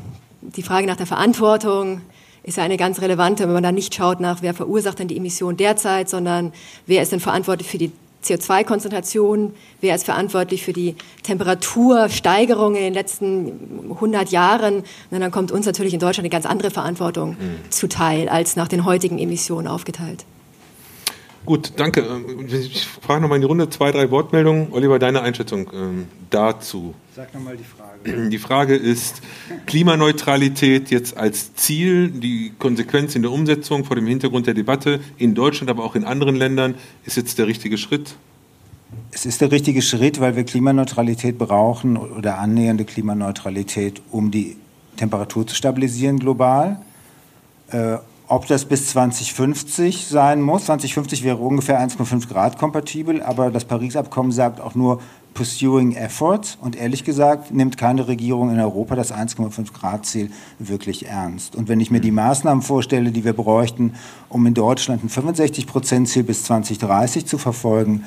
die Frage nach der Verantwortung ist ja eine ganz relevante, wenn man da nicht schaut nach, wer verursacht denn die Emission derzeit, sondern wer ist denn verantwortlich für die CO2-Konzentration, wer ist verantwortlich für die Temperatursteigerung in den letzten 100 Jahren. Und dann kommt uns natürlich in Deutschland eine ganz andere Verantwortung mhm. zuteil, als nach den heutigen Emissionen aufgeteilt. Gut, danke. Ich frage nochmal in die Runde zwei, drei Wortmeldungen. Oliver, deine Einschätzung ähm, dazu. Sag nochmal die Frage. Die Frage ist, Klimaneutralität jetzt als Ziel, die Konsequenz in der Umsetzung vor dem Hintergrund der Debatte in Deutschland, aber auch in anderen Ländern, ist jetzt der richtige Schritt? Es ist der richtige Schritt, weil wir Klimaneutralität brauchen oder annähernde Klimaneutralität, um die Temperatur zu stabilisieren global. Äh, ob das bis 2050 sein muss, 2050 wäre ungefähr 1,5 Grad kompatibel, aber das Paris-Abkommen sagt auch nur pursuing efforts und ehrlich gesagt nimmt keine Regierung in Europa das 1,5 Grad Ziel wirklich ernst. Und wenn ich mir die Maßnahmen vorstelle, die wir bräuchten, um in Deutschland ein 65 Prozent Ziel bis 2030 zu verfolgen,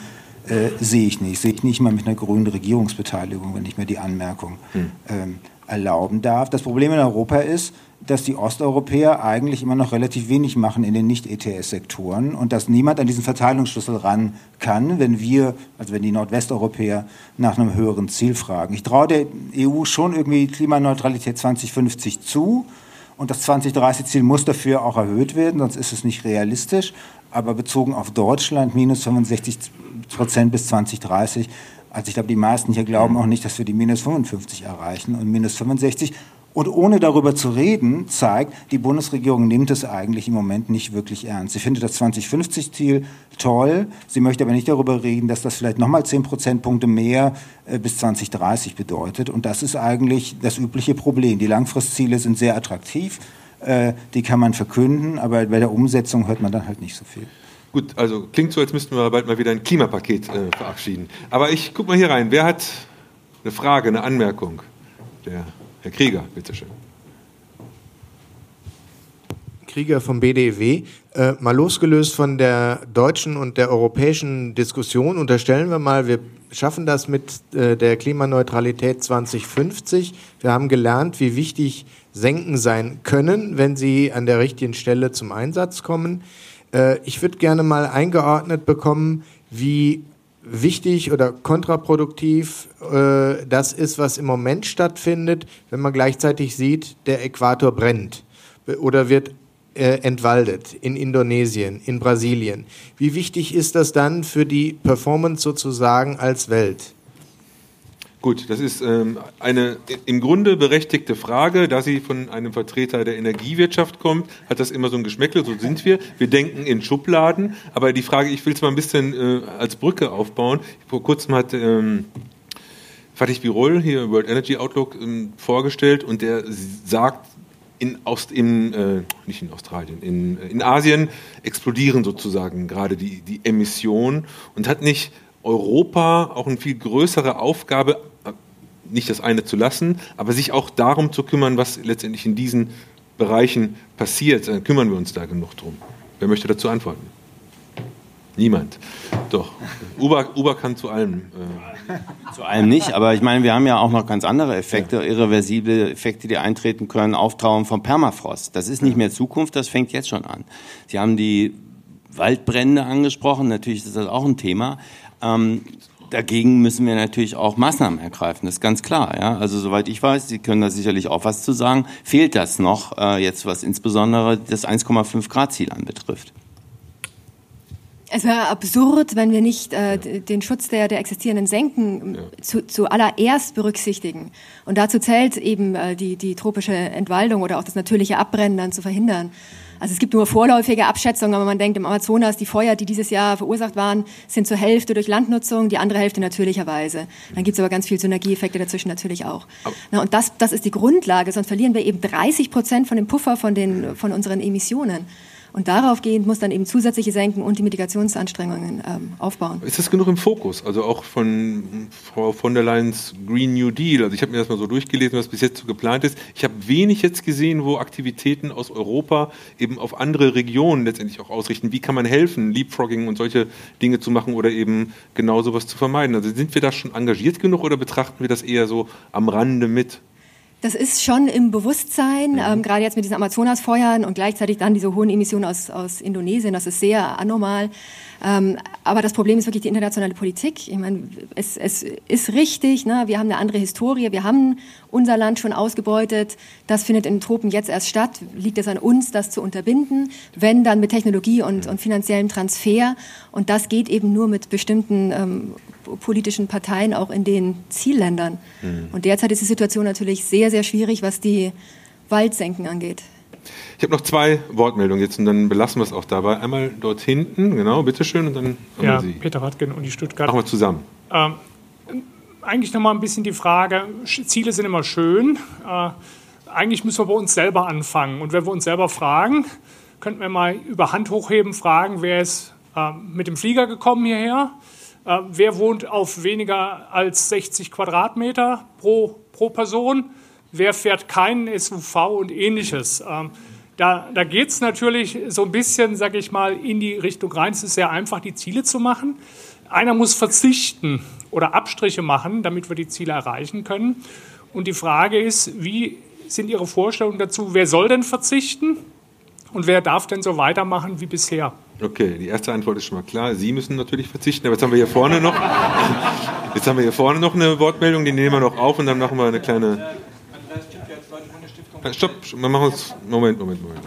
äh, sehe ich nicht. Sehe ich nicht mal mit einer grünen Regierungsbeteiligung, wenn ich mir die Anmerkung hm. ähm, erlauben darf. Das Problem in Europa ist, dass die Osteuropäer eigentlich immer noch relativ wenig machen in den Nicht-ETS-Sektoren und dass niemand an diesen Verteilungsschlüssel ran kann, wenn wir, also wenn die Nordwesteuropäer nach einem höheren Ziel fragen. Ich traue der EU schon irgendwie Klimaneutralität 2050 zu und das 2030-Ziel muss dafür auch erhöht werden, sonst ist es nicht realistisch. Aber bezogen auf Deutschland minus 65 Prozent bis 2030 also ich glaube, die meisten hier glauben auch nicht, dass wir die minus 55 erreichen und minus 65 und ohne darüber zu reden, zeigt, die Bundesregierung nimmt es eigentlich im Moment nicht wirklich ernst. Sie findet das 2050-Ziel toll. Sie möchte aber nicht darüber reden, dass das vielleicht nochmal 10 Prozentpunkte mehr äh, bis 2030 bedeutet. Und das ist eigentlich das übliche Problem. Die Langfristziele sind sehr attraktiv. Äh, die kann man verkünden, aber bei der Umsetzung hört man dann halt nicht so viel. Gut, also klingt so, als müssten wir bald mal wieder ein Klimapaket äh, verabschieden. Aber ich gucke mal hier rein. Wer hat eine Frage, eine Anmerkung? Der Herr Krieger, bitteschön. Krieger vom BDEW. Äh, mal losgelöst von der deutschen und der europäischen Diskussion, unterstellen wir mal, wir schaffen das mit äh, der Klimaneutralität 2050. Wir haben gelernt, wie wichtig Senken sein können, wenn sie an der richtigen Stelle zum Einsatz kommen. Äh, ich würde gerne mal eingeordnet bekommen, wie wichtig oder kontraproduktiv äh, das ist, was im Moment stattfindet, wenn man gleichzeitig sieht, der Äquator brennt oder wird äh, entwaldet in Indonesien, in Brasilien. Wie wichtig ist das dann für die Performance sozusagen als Welt? Gut, das ist ähm, eine im Grunde berechtigte Frage. Da sie von einem Vertreter der Energiewirtschaft kommt, hat das immer so ein Geschmäckle, so sind wir. Wir denken in Schubladen, aber die Frage, ich will es mal ein bisschen äh, als Brücke aufbauen. Vor kurzem hat ähm, Fatih Birol hier World Energy Outlook ähm, vorgestellt und der sagt, in, Ost, in äh, nicht in Australien, in, in Asien explodieren sozusagen gerade die, die Emissionen und hat nicht Europa auch eine viel größere Aufgabe, nicht das eine zu lassen, aber sich auch darum zu kümmern, was letztendlich in diesen Bereichen passiert. Dann kümmern wir uns da genug drum. Wer möchte dazu antworten? Niemand. Doch. Uber, Uber kann zu allem. Äh zu allem nicht, aber ich meine, wir haben ja auch noch ganz andere Effekte, ja. irreversible Effekte, die eintreten können. Auftauen von Permafrost. Das ist nicht mehr Zukunft, das fängt jetzt schon an. Sie haben die Waldbrände angesprochen, natürlich ist das auch ein Thema. Ähm, dagegen müssen wir natürlich auch Maßnahmen ergreifen, das ist ganz klar. Ja? Also soweit ich weiß, Sie können da sicherlich auch was zu sagen, fehlt das noch, äh, jetzt was insbesondere das 1,5 Grad Ziel anbetrifft. Es wäre absurd, wenn wir nicht äh, den Schutz der, der existierenden Senken ja. zu, zuallererst berücksichtigen. Und dazu zählt eben äh, die, die tropische Entwaldung oder auch das natürliche Abbrennen dann zu verhindern. Also es gibt nur vorläufige Abschätzungen, aber man denkt, im Amazonas, die Feuer, die dieses Jahr verursacht waren, sind zur Hälfte durch Landnutzung, die andere Hälfte natürlicherweise. Dann gibt es aber ganz viel Synergieeffekte dazwischen natürlich auch. Na, und das, das ist die Grundlage, sonst verlieren wir eben 30 Prozent von dem Puffer von, den, von unseren Emissionen. Und darauf gehend muss dann eben zusätzliche Senken und die Mitigationsanstrengungen ähm, aufbauen. Ist das genug im Fokus? Also auch von Frau von der Leyen's Green New Deal. Also ich habe mir das mal so durchgelesen, was bis jetzt so geplant ist. Ich habe wenig jetzt gesehen, wo Aktivitäten aus Europa eben auf andere Regionen letztendlich auch ausrichten. Wie kann man helfen, Leapfrogging und solche Dinge zu machen oder eben genau sowas zu vermeiden? Also sind wir da schon engagiert genug oder betrachten wir das eher so am Rande mit? Das ist schon im Bewusstsein, mhm. ähm, gerade jetzt mit diesen Amazonasfeuern und gleichzeitig dann diese hohen Emissionen aus, aus Indonesien. Das ist sehr anormal. Ähm, aber das Problem ist wirklich die internationale Politik. Ich meine, es, es ist richtig, ne? wir haben eine andere Historie, wir haben unser Land schon ausgebeutet. Das findet in den Tropen jetzt erst statt. Liegt es an uns, das zu unterbinden? Wenn, dann mit Technologie und, und finanziellem Transfer. Und das geht eben nur mit bestimmten ähm, politischen Parteien auch in den Zielländern. Mhm. Und derzeit ist die Situation natürlich sehr, sehr schwierig, was die Waldsenken angeht. Ich habe noch zwei Wortmeldungen jetzt und dann belassen wir es auch dabei. Einmal dort hinten, genau, bitteschön, und dann ja, Sie. Peter Radgen und die Stuttgart. Machen wir zusammen. Ähm, eigentlich nochmal ein bisschen die Frage, Ziele sind immer schön. Äh, eigentlich müssen wir bei uns selber anfangen. Und wenn wir uns selber fragen, könnten wir mal über Hand hochheben, fragen, wer ist äh, mit dem Flieger gekommen hierher? Äh, wer wohnt auf weniger als 60 Quadratmeter pro, pro Person? Wer fährt keinen SUV und ähnliches? Ähm, da, da geht es natürlich so ein bisschen, sage ich mal, in die Richtung rein. Es ist sehr einfach, die Ziele zu machen. Einer muss verzichten oder Abstriche machen, damit wir die Ziele erreichen können. Und die Frage ist, wie sind Ihre Vorstellungen dazu? Wer soll denn verzichten und wer darf denn so weitermachen wie bisher? Okay, die erste Antwort ist schon mal klar. Sie müssen natürlich verzichten. Aber jetzt haben wir hier vorne noch, jetzt haben wir hier vorne noch eine Wortmeldung, die nehmen wir noch auf und dann machen wir eine kleine. Stopp, wir machen uns. Moment, Moment, Moment.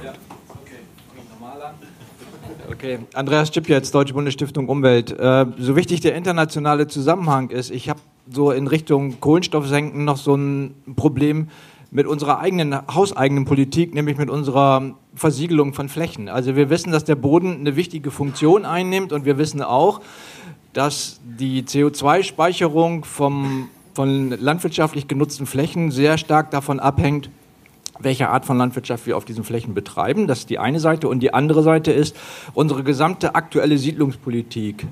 Okay, Andreas Stipp jetzt, Deutsche Bundesstiftung Umwelt. Äh, so wichtig der internationale Zusammenhang ist, ich habe so in Richtung Kohlenstoffsenken noch so ein Problem mit unserer eigenen hauseigenen Politik, nämlich mit unserer Versiegelung von Flächen. Also wir wissen, dass der Boden eine wichtige Funktion einnimmt und wir wissen auch, dass die CO2-Speicherung vom, von landwirtschaftlich genutzten Flächen sehr stark davon abhängt, welche Art von Landwirtschaft wir auf diesen Flächen betreiben. Das ist die eine Seite. Und die andere Seite ist, unsere gesamte aktuelle Siedlungspolitik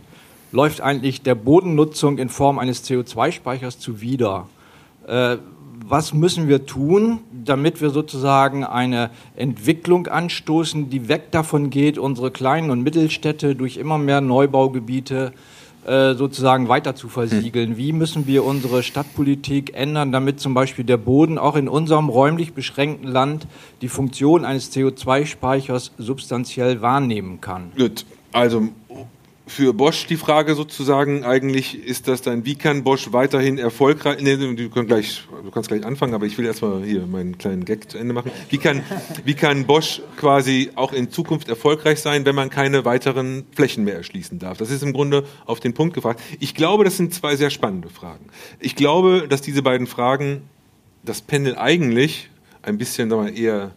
läuft eigentlich der Bodennutzung in Form eines CO2-Speichers zuwider. Äh, was müssen wir tun, damit wir sozusagen eine Entwicklung anstoßen, die weg davon geht, unsere kleinen und Mittelstädte durch immer mehr Neubaugebiete äh, sozusagen weiter zu versiegeln? Wie müssen wir unsere Stadtpolitik ändern, damit zum Beispiel der Boden auch in unserem räumlich beschränkten Land die Funktion eines CO2-Speichers substanziell wahrnehmen kann? Gut, also für Bosch die Frage sozusagen eigentlich ist das dann, wie kann Bosch weiterhin erfolgreich, nee, du, kannst gleich, du kannst gleich anfangen, aber ich will erstmal hier meinen kleinen Gag zu Ende machen. Wie kann, wie kann Bosch quasi auch in Zukunft erfolgreich sein, wenn man keine weiteren Flächen mehr erschließen darf? Das ist im Grunde auf den Punkt gefragt. Ich glaube, das sind zwei sehr spannende Fragen. Ich glaube, dass diese beiden Fragen das Panel eigentlich ein bisschen mal, eher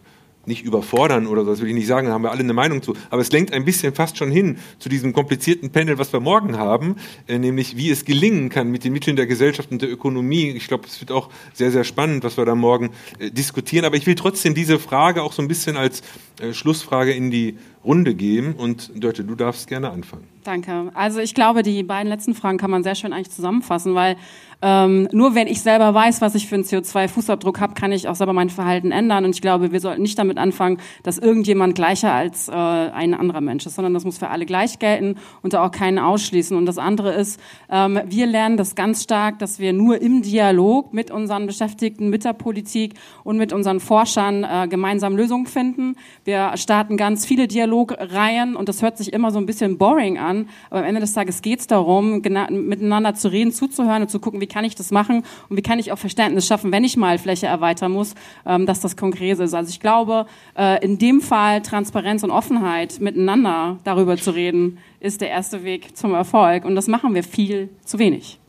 nicht überfordern oder so, das will ich nicht sagen, da haben wir alle eine Meinung zu. Aber es lenkt ein bisschen fast schon hin zu diesem komplizierten Panel, was wir morgen haben, äh, nämlich wie es gelingen kann mit den Mitteln der Gesellschaft und der Ökonomie. Ich glaube, es wird auch sehr, sehr spannend, was wir da morgen äh, diskutieren. Aber ich will trotzdem diese Frage auch so ein bisschen als äh, Schlussfrage in die Runde geben. Und Dörte, du darfst gerne anfangen. Danke. Also ich glaube, die beiden letzten Fragen kann man sehr schön eigentlich zusammenfassen, weil ähm, nur wenn ich selber weiß, was ich für einen CO2-Fußabdruck habe, kann ich auch selber mein Verhalten ändern. Und ich glaube, wir sollten nicht damit anfangen, dass irgendjemand gleicher als äh, ein anderer Mensch ist, sondern das muss für alle gleich gelten und da auch keinen ausschließen. Und das andere ist, ähm, wir lernen das ganz stark, dass wir nur im Dialog mit unseren Beschäftigten, mit der Politik und mit unseren Forschern äh, gemeinsam Lösungen finden. Wir starten ganz viele Dialogreihen und das hört sich immer so ein bisschen boring an, aber am Ende des Tages geht es darum, miteinander zu reden, zuzuhören und zu gucken, wie kann ich das machen und wie kann ich auch Verständnis schaffen, wenn ich mal Fläche erweitern muss, ähm, dass das konkret ist. Also ich glaube, äh, in dem Fall Transparenz und Offenheit miteinander darüber zu reden, ist der erste Weg zum Erfolg und das machen wir viel zu wenig.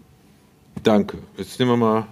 Danke. Jetzt nehmen wir mal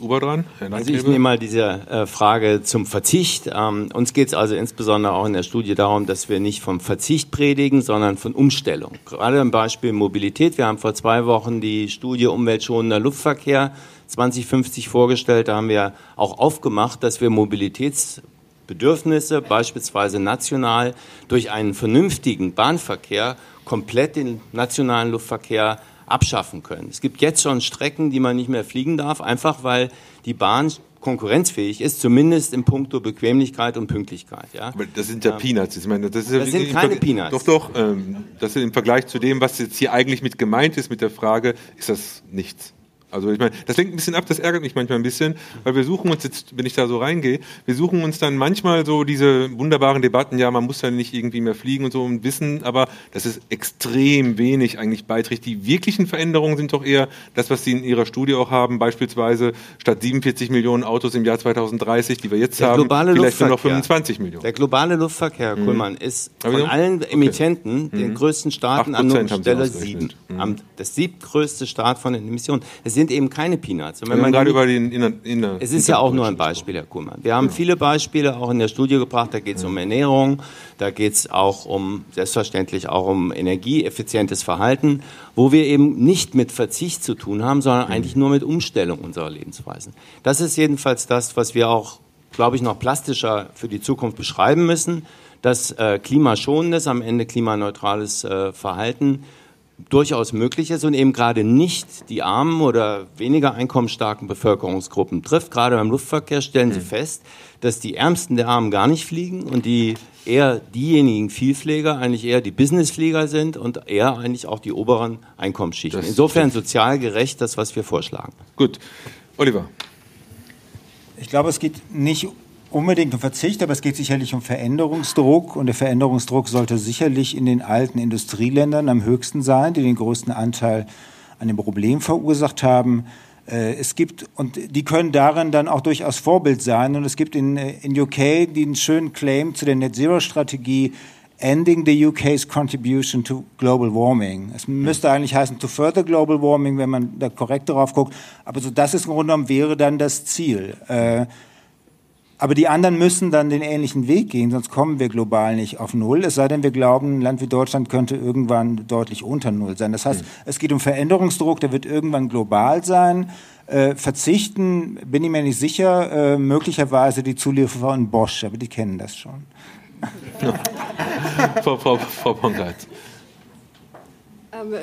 Uber dran. also ich nehme mal diese äh, Frage zum Verzicht. Ähm, uns geht es also insbesondere auch in der Studie darum, dass wir nicht vom Verzicht predigen, sondern von Umstellung. Gerade im Beispiel Mobilität. Wir haben vor zwei Wochen die Studie Umweltschonender Luftverkehr 2050 vorgestellt. Da haben wir auch aufgemacht, dass wir Mobilitäts Bedürfnisse, beispielsweise national, durch einen vernünftigen Bahnverkehr komplett den nationalen Luftverkehr abschaffen können. Es gibt jetzt schon Strecken, die man nicht mehr fliegen darf, einfach weil die Bahn konkurrenzfähig ist, zumindest in puncto Bequemlichkeit und Pünktlichkeit. Ja? Aber das sind ja, ja. Peanuts. Ich meine, das, ist das sind keine Peanuts. Doch, doch. Ähm, das ist im Vergleich zu dem, was jetzt hier eigentlich mit gemeint ist, mit der Frage, ist das nichts. Also ich meine, das lenkt ein bisschen ab, das ärgert mich manchmal ein bisschen, weil wir suchen uns jetzt, wenn ich da so reingehe, wir suchen uns dann manchmal so diese wunderbaren Debatten, ja, man muss ja nicht irgendwie mehr fliegen und so und wissen, aber das ist extrem wenig eigentlich beiträgt. Die wirklichen Veränderungen sind doch eher das, was Sie in Ihrer Studie auch haben, beispielsweise statt 47 Millionen Autos im Jahr 2030, die wir jetzt haben, vielleicht nur noch 25 Millionen. Der globale Luftverkehr, mhm. Kuhlmann, ist von okay. allen Emittenten okay. den mhm. größten Staaten an Stelle sieben. Mhm. Das siebtgrößte Staat von den Emissionen. Es sind eben keine Peanuts. Und wenn man gerade über den inner, inner Es ist ja auch nur ein Beispiel, Herr Kuhlmann. Wir haben ja. viele Beispiele auch in der Studie gebracht. Da geht es ja. um Ernährung, da geht es auch um, selbstverständlich auch um energieeffizientes Verhalten, wo wir eben nicht mit Verzicht zu tun haben, sondern mhm. eigentlich nur mit Umstellung unserer Lebensweisen. Das ist jedenfalls das, was wir auch, glaube ich, noch plastischer für die Zukunft beschreiben müssen. dass äh, klimaschonendes, am Ende klimaneutrales äh, Verhalten durchaus möglich ist und eben gerade nicht die armen oder weniger einkommensstarken Bevölkerungsgruppen trifft. Gerade beim Luftverkehr stellen Sie hm. fest, dass die Ärmsten der Armen gar nicht fliegen und die eher diejenigen Vielflieger eigentlich eher die Businessflieger sind und eher eigentlich auch die oberen Einkommensschichten. Insofern sozial gerecht das, was wir vorschlagen. Gut. Oliver. Ich glaube, es geht nicht unbedingt um Verzicht, aber es geht sicherlich um Veränderungsdruck. Und der Veränderungsdruck sollte sicherlich in den alten Industrieländern am höchsten sein, die den größten Anteil an dem Problem verursacht haben. Äh, es gibt, und die können darin dann auch durchaus Vorbild sein. Und es gibt in, äh, in UK den schönen Claim zu der Net Zero Strategie, Ending the UK's contribution to global warming. Es müsste eigentlich heißen to further global warming, wenn man da korrekt darauf guckt. Aber so das ist im Grunde genommen wäre dann das Ziel. Äh, aber die anderen müssen dann den ähnlichen Weg gehen, sonst kommen wir global nicht auf Null. Es sei denn, wir glauben, ein Land wie Deutschland könnte irgendwann deutlich unter Null sein. Das heißt, mhm. es geht um Veränderungsdruck, der wird irgendwann global sein. Äh, verzichten, bin ich mir nicht sicher, äh, möglicherweise die Zulieferer in Bosch, aber die kennen das schon. Frau, Frau, Frau Pongratz. Ähm,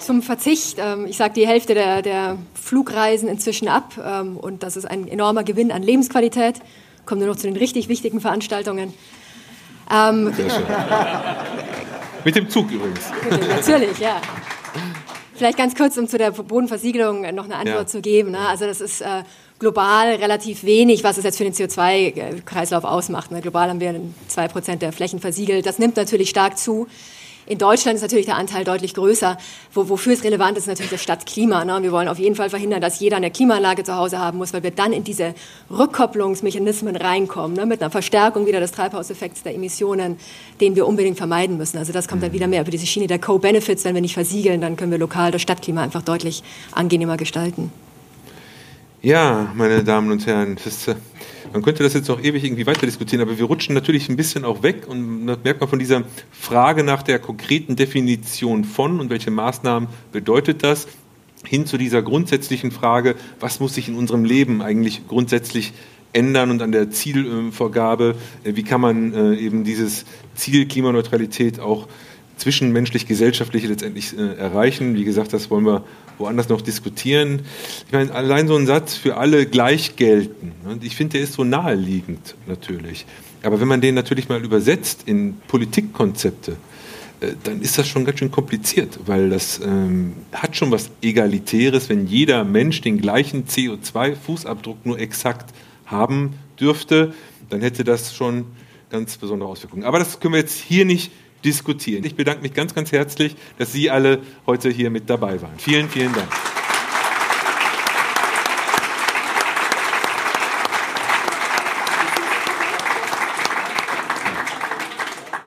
zum Verzicht. Ähm, ich sage die Hälfte der, der, Flugreisen inzwischen ab ähm, und das ist ein enormer Gewinn an Lebensqualität kommen wir noch zu den richtig wichtigen Veranstaltungen. Ähm, Sehr schön. Mit dem Zug übrigens. Natürlich, ja. Vielleicht ganz kurz, um zu der Bodenversiegelung noch eine Antwort ja. zu geben. Ne? Also das ist äh, global relativ wenig, was es jetzt für den CO2-Kreislauf ausmacht. Ne? Global haben wir 2% der Flächen versiegelt. Das nimmt natürlich stark zu. In Deutschland ist natürlich der Anteil deutlich größer. Wo, wofür es relevant ist, ist natürlich das Stadtklima. Ne? Wir wollen auf jeden Fall verhindern, dass jeder eine Klimaanlage zu Hause haben muss, weil wir dann in diese Rückkopplungsmechanismen reinkommen, ne? mit einer Verstärkung wieder des Treibhauseffekts der Emissionen, den wir unbedingt vermeiden müssen. Also das kommt dann wieder mehr über diese Schiene der Co-Benefits. Wenn wir nicht versiegeln, dann können wir lokal das Stadtklima einfach deutlich angenehmer gestalten. Ja, meine Damen und Herren, das, äh, man könnte das jetzt noch ewig irgendwie weiter diskutieren, aber wir rutschen natürlich ein bisschen auch weg und das merkt man von dieser Frage nach der konkreten Definition von und welche Maßnahmen bedeutet das, hin zu dieser grundsätzlichen Frage, was muss sich in unserem Leben eigentlich grundsätzlich ändern und an der Zielvorgabe, äh, wie kann man äh, eben dieses Ziel Klimaneutralität auch zwischenmenschlich-gesellschaftliche letztendlich erreichen. Wie gesagt, das wollen wir woanders noch diskutieren. Ich meine, allein so ein Satz für alle gleich gelten. Und ich finde, der ist so naheliegend natürlich. Aber wenn man den natürlich mal übersetzt in Politikkonzepte, äh, dann ist das schon ganz schön kompliziert, weil das ähm, hat schon was Egalitäres, wenn jeder Mensch den gleichen CO2-Fußabdruck nur exakt haben dürfte, dann hätte das schon ganz besondere Auswirkungen. Aber das können wir jetzt hier nicht diskutieren. Ich bedanke mich ganz, ganz herzlich, dass Sie alle heute hier mit dabei waren. Vielen, vielen Dank.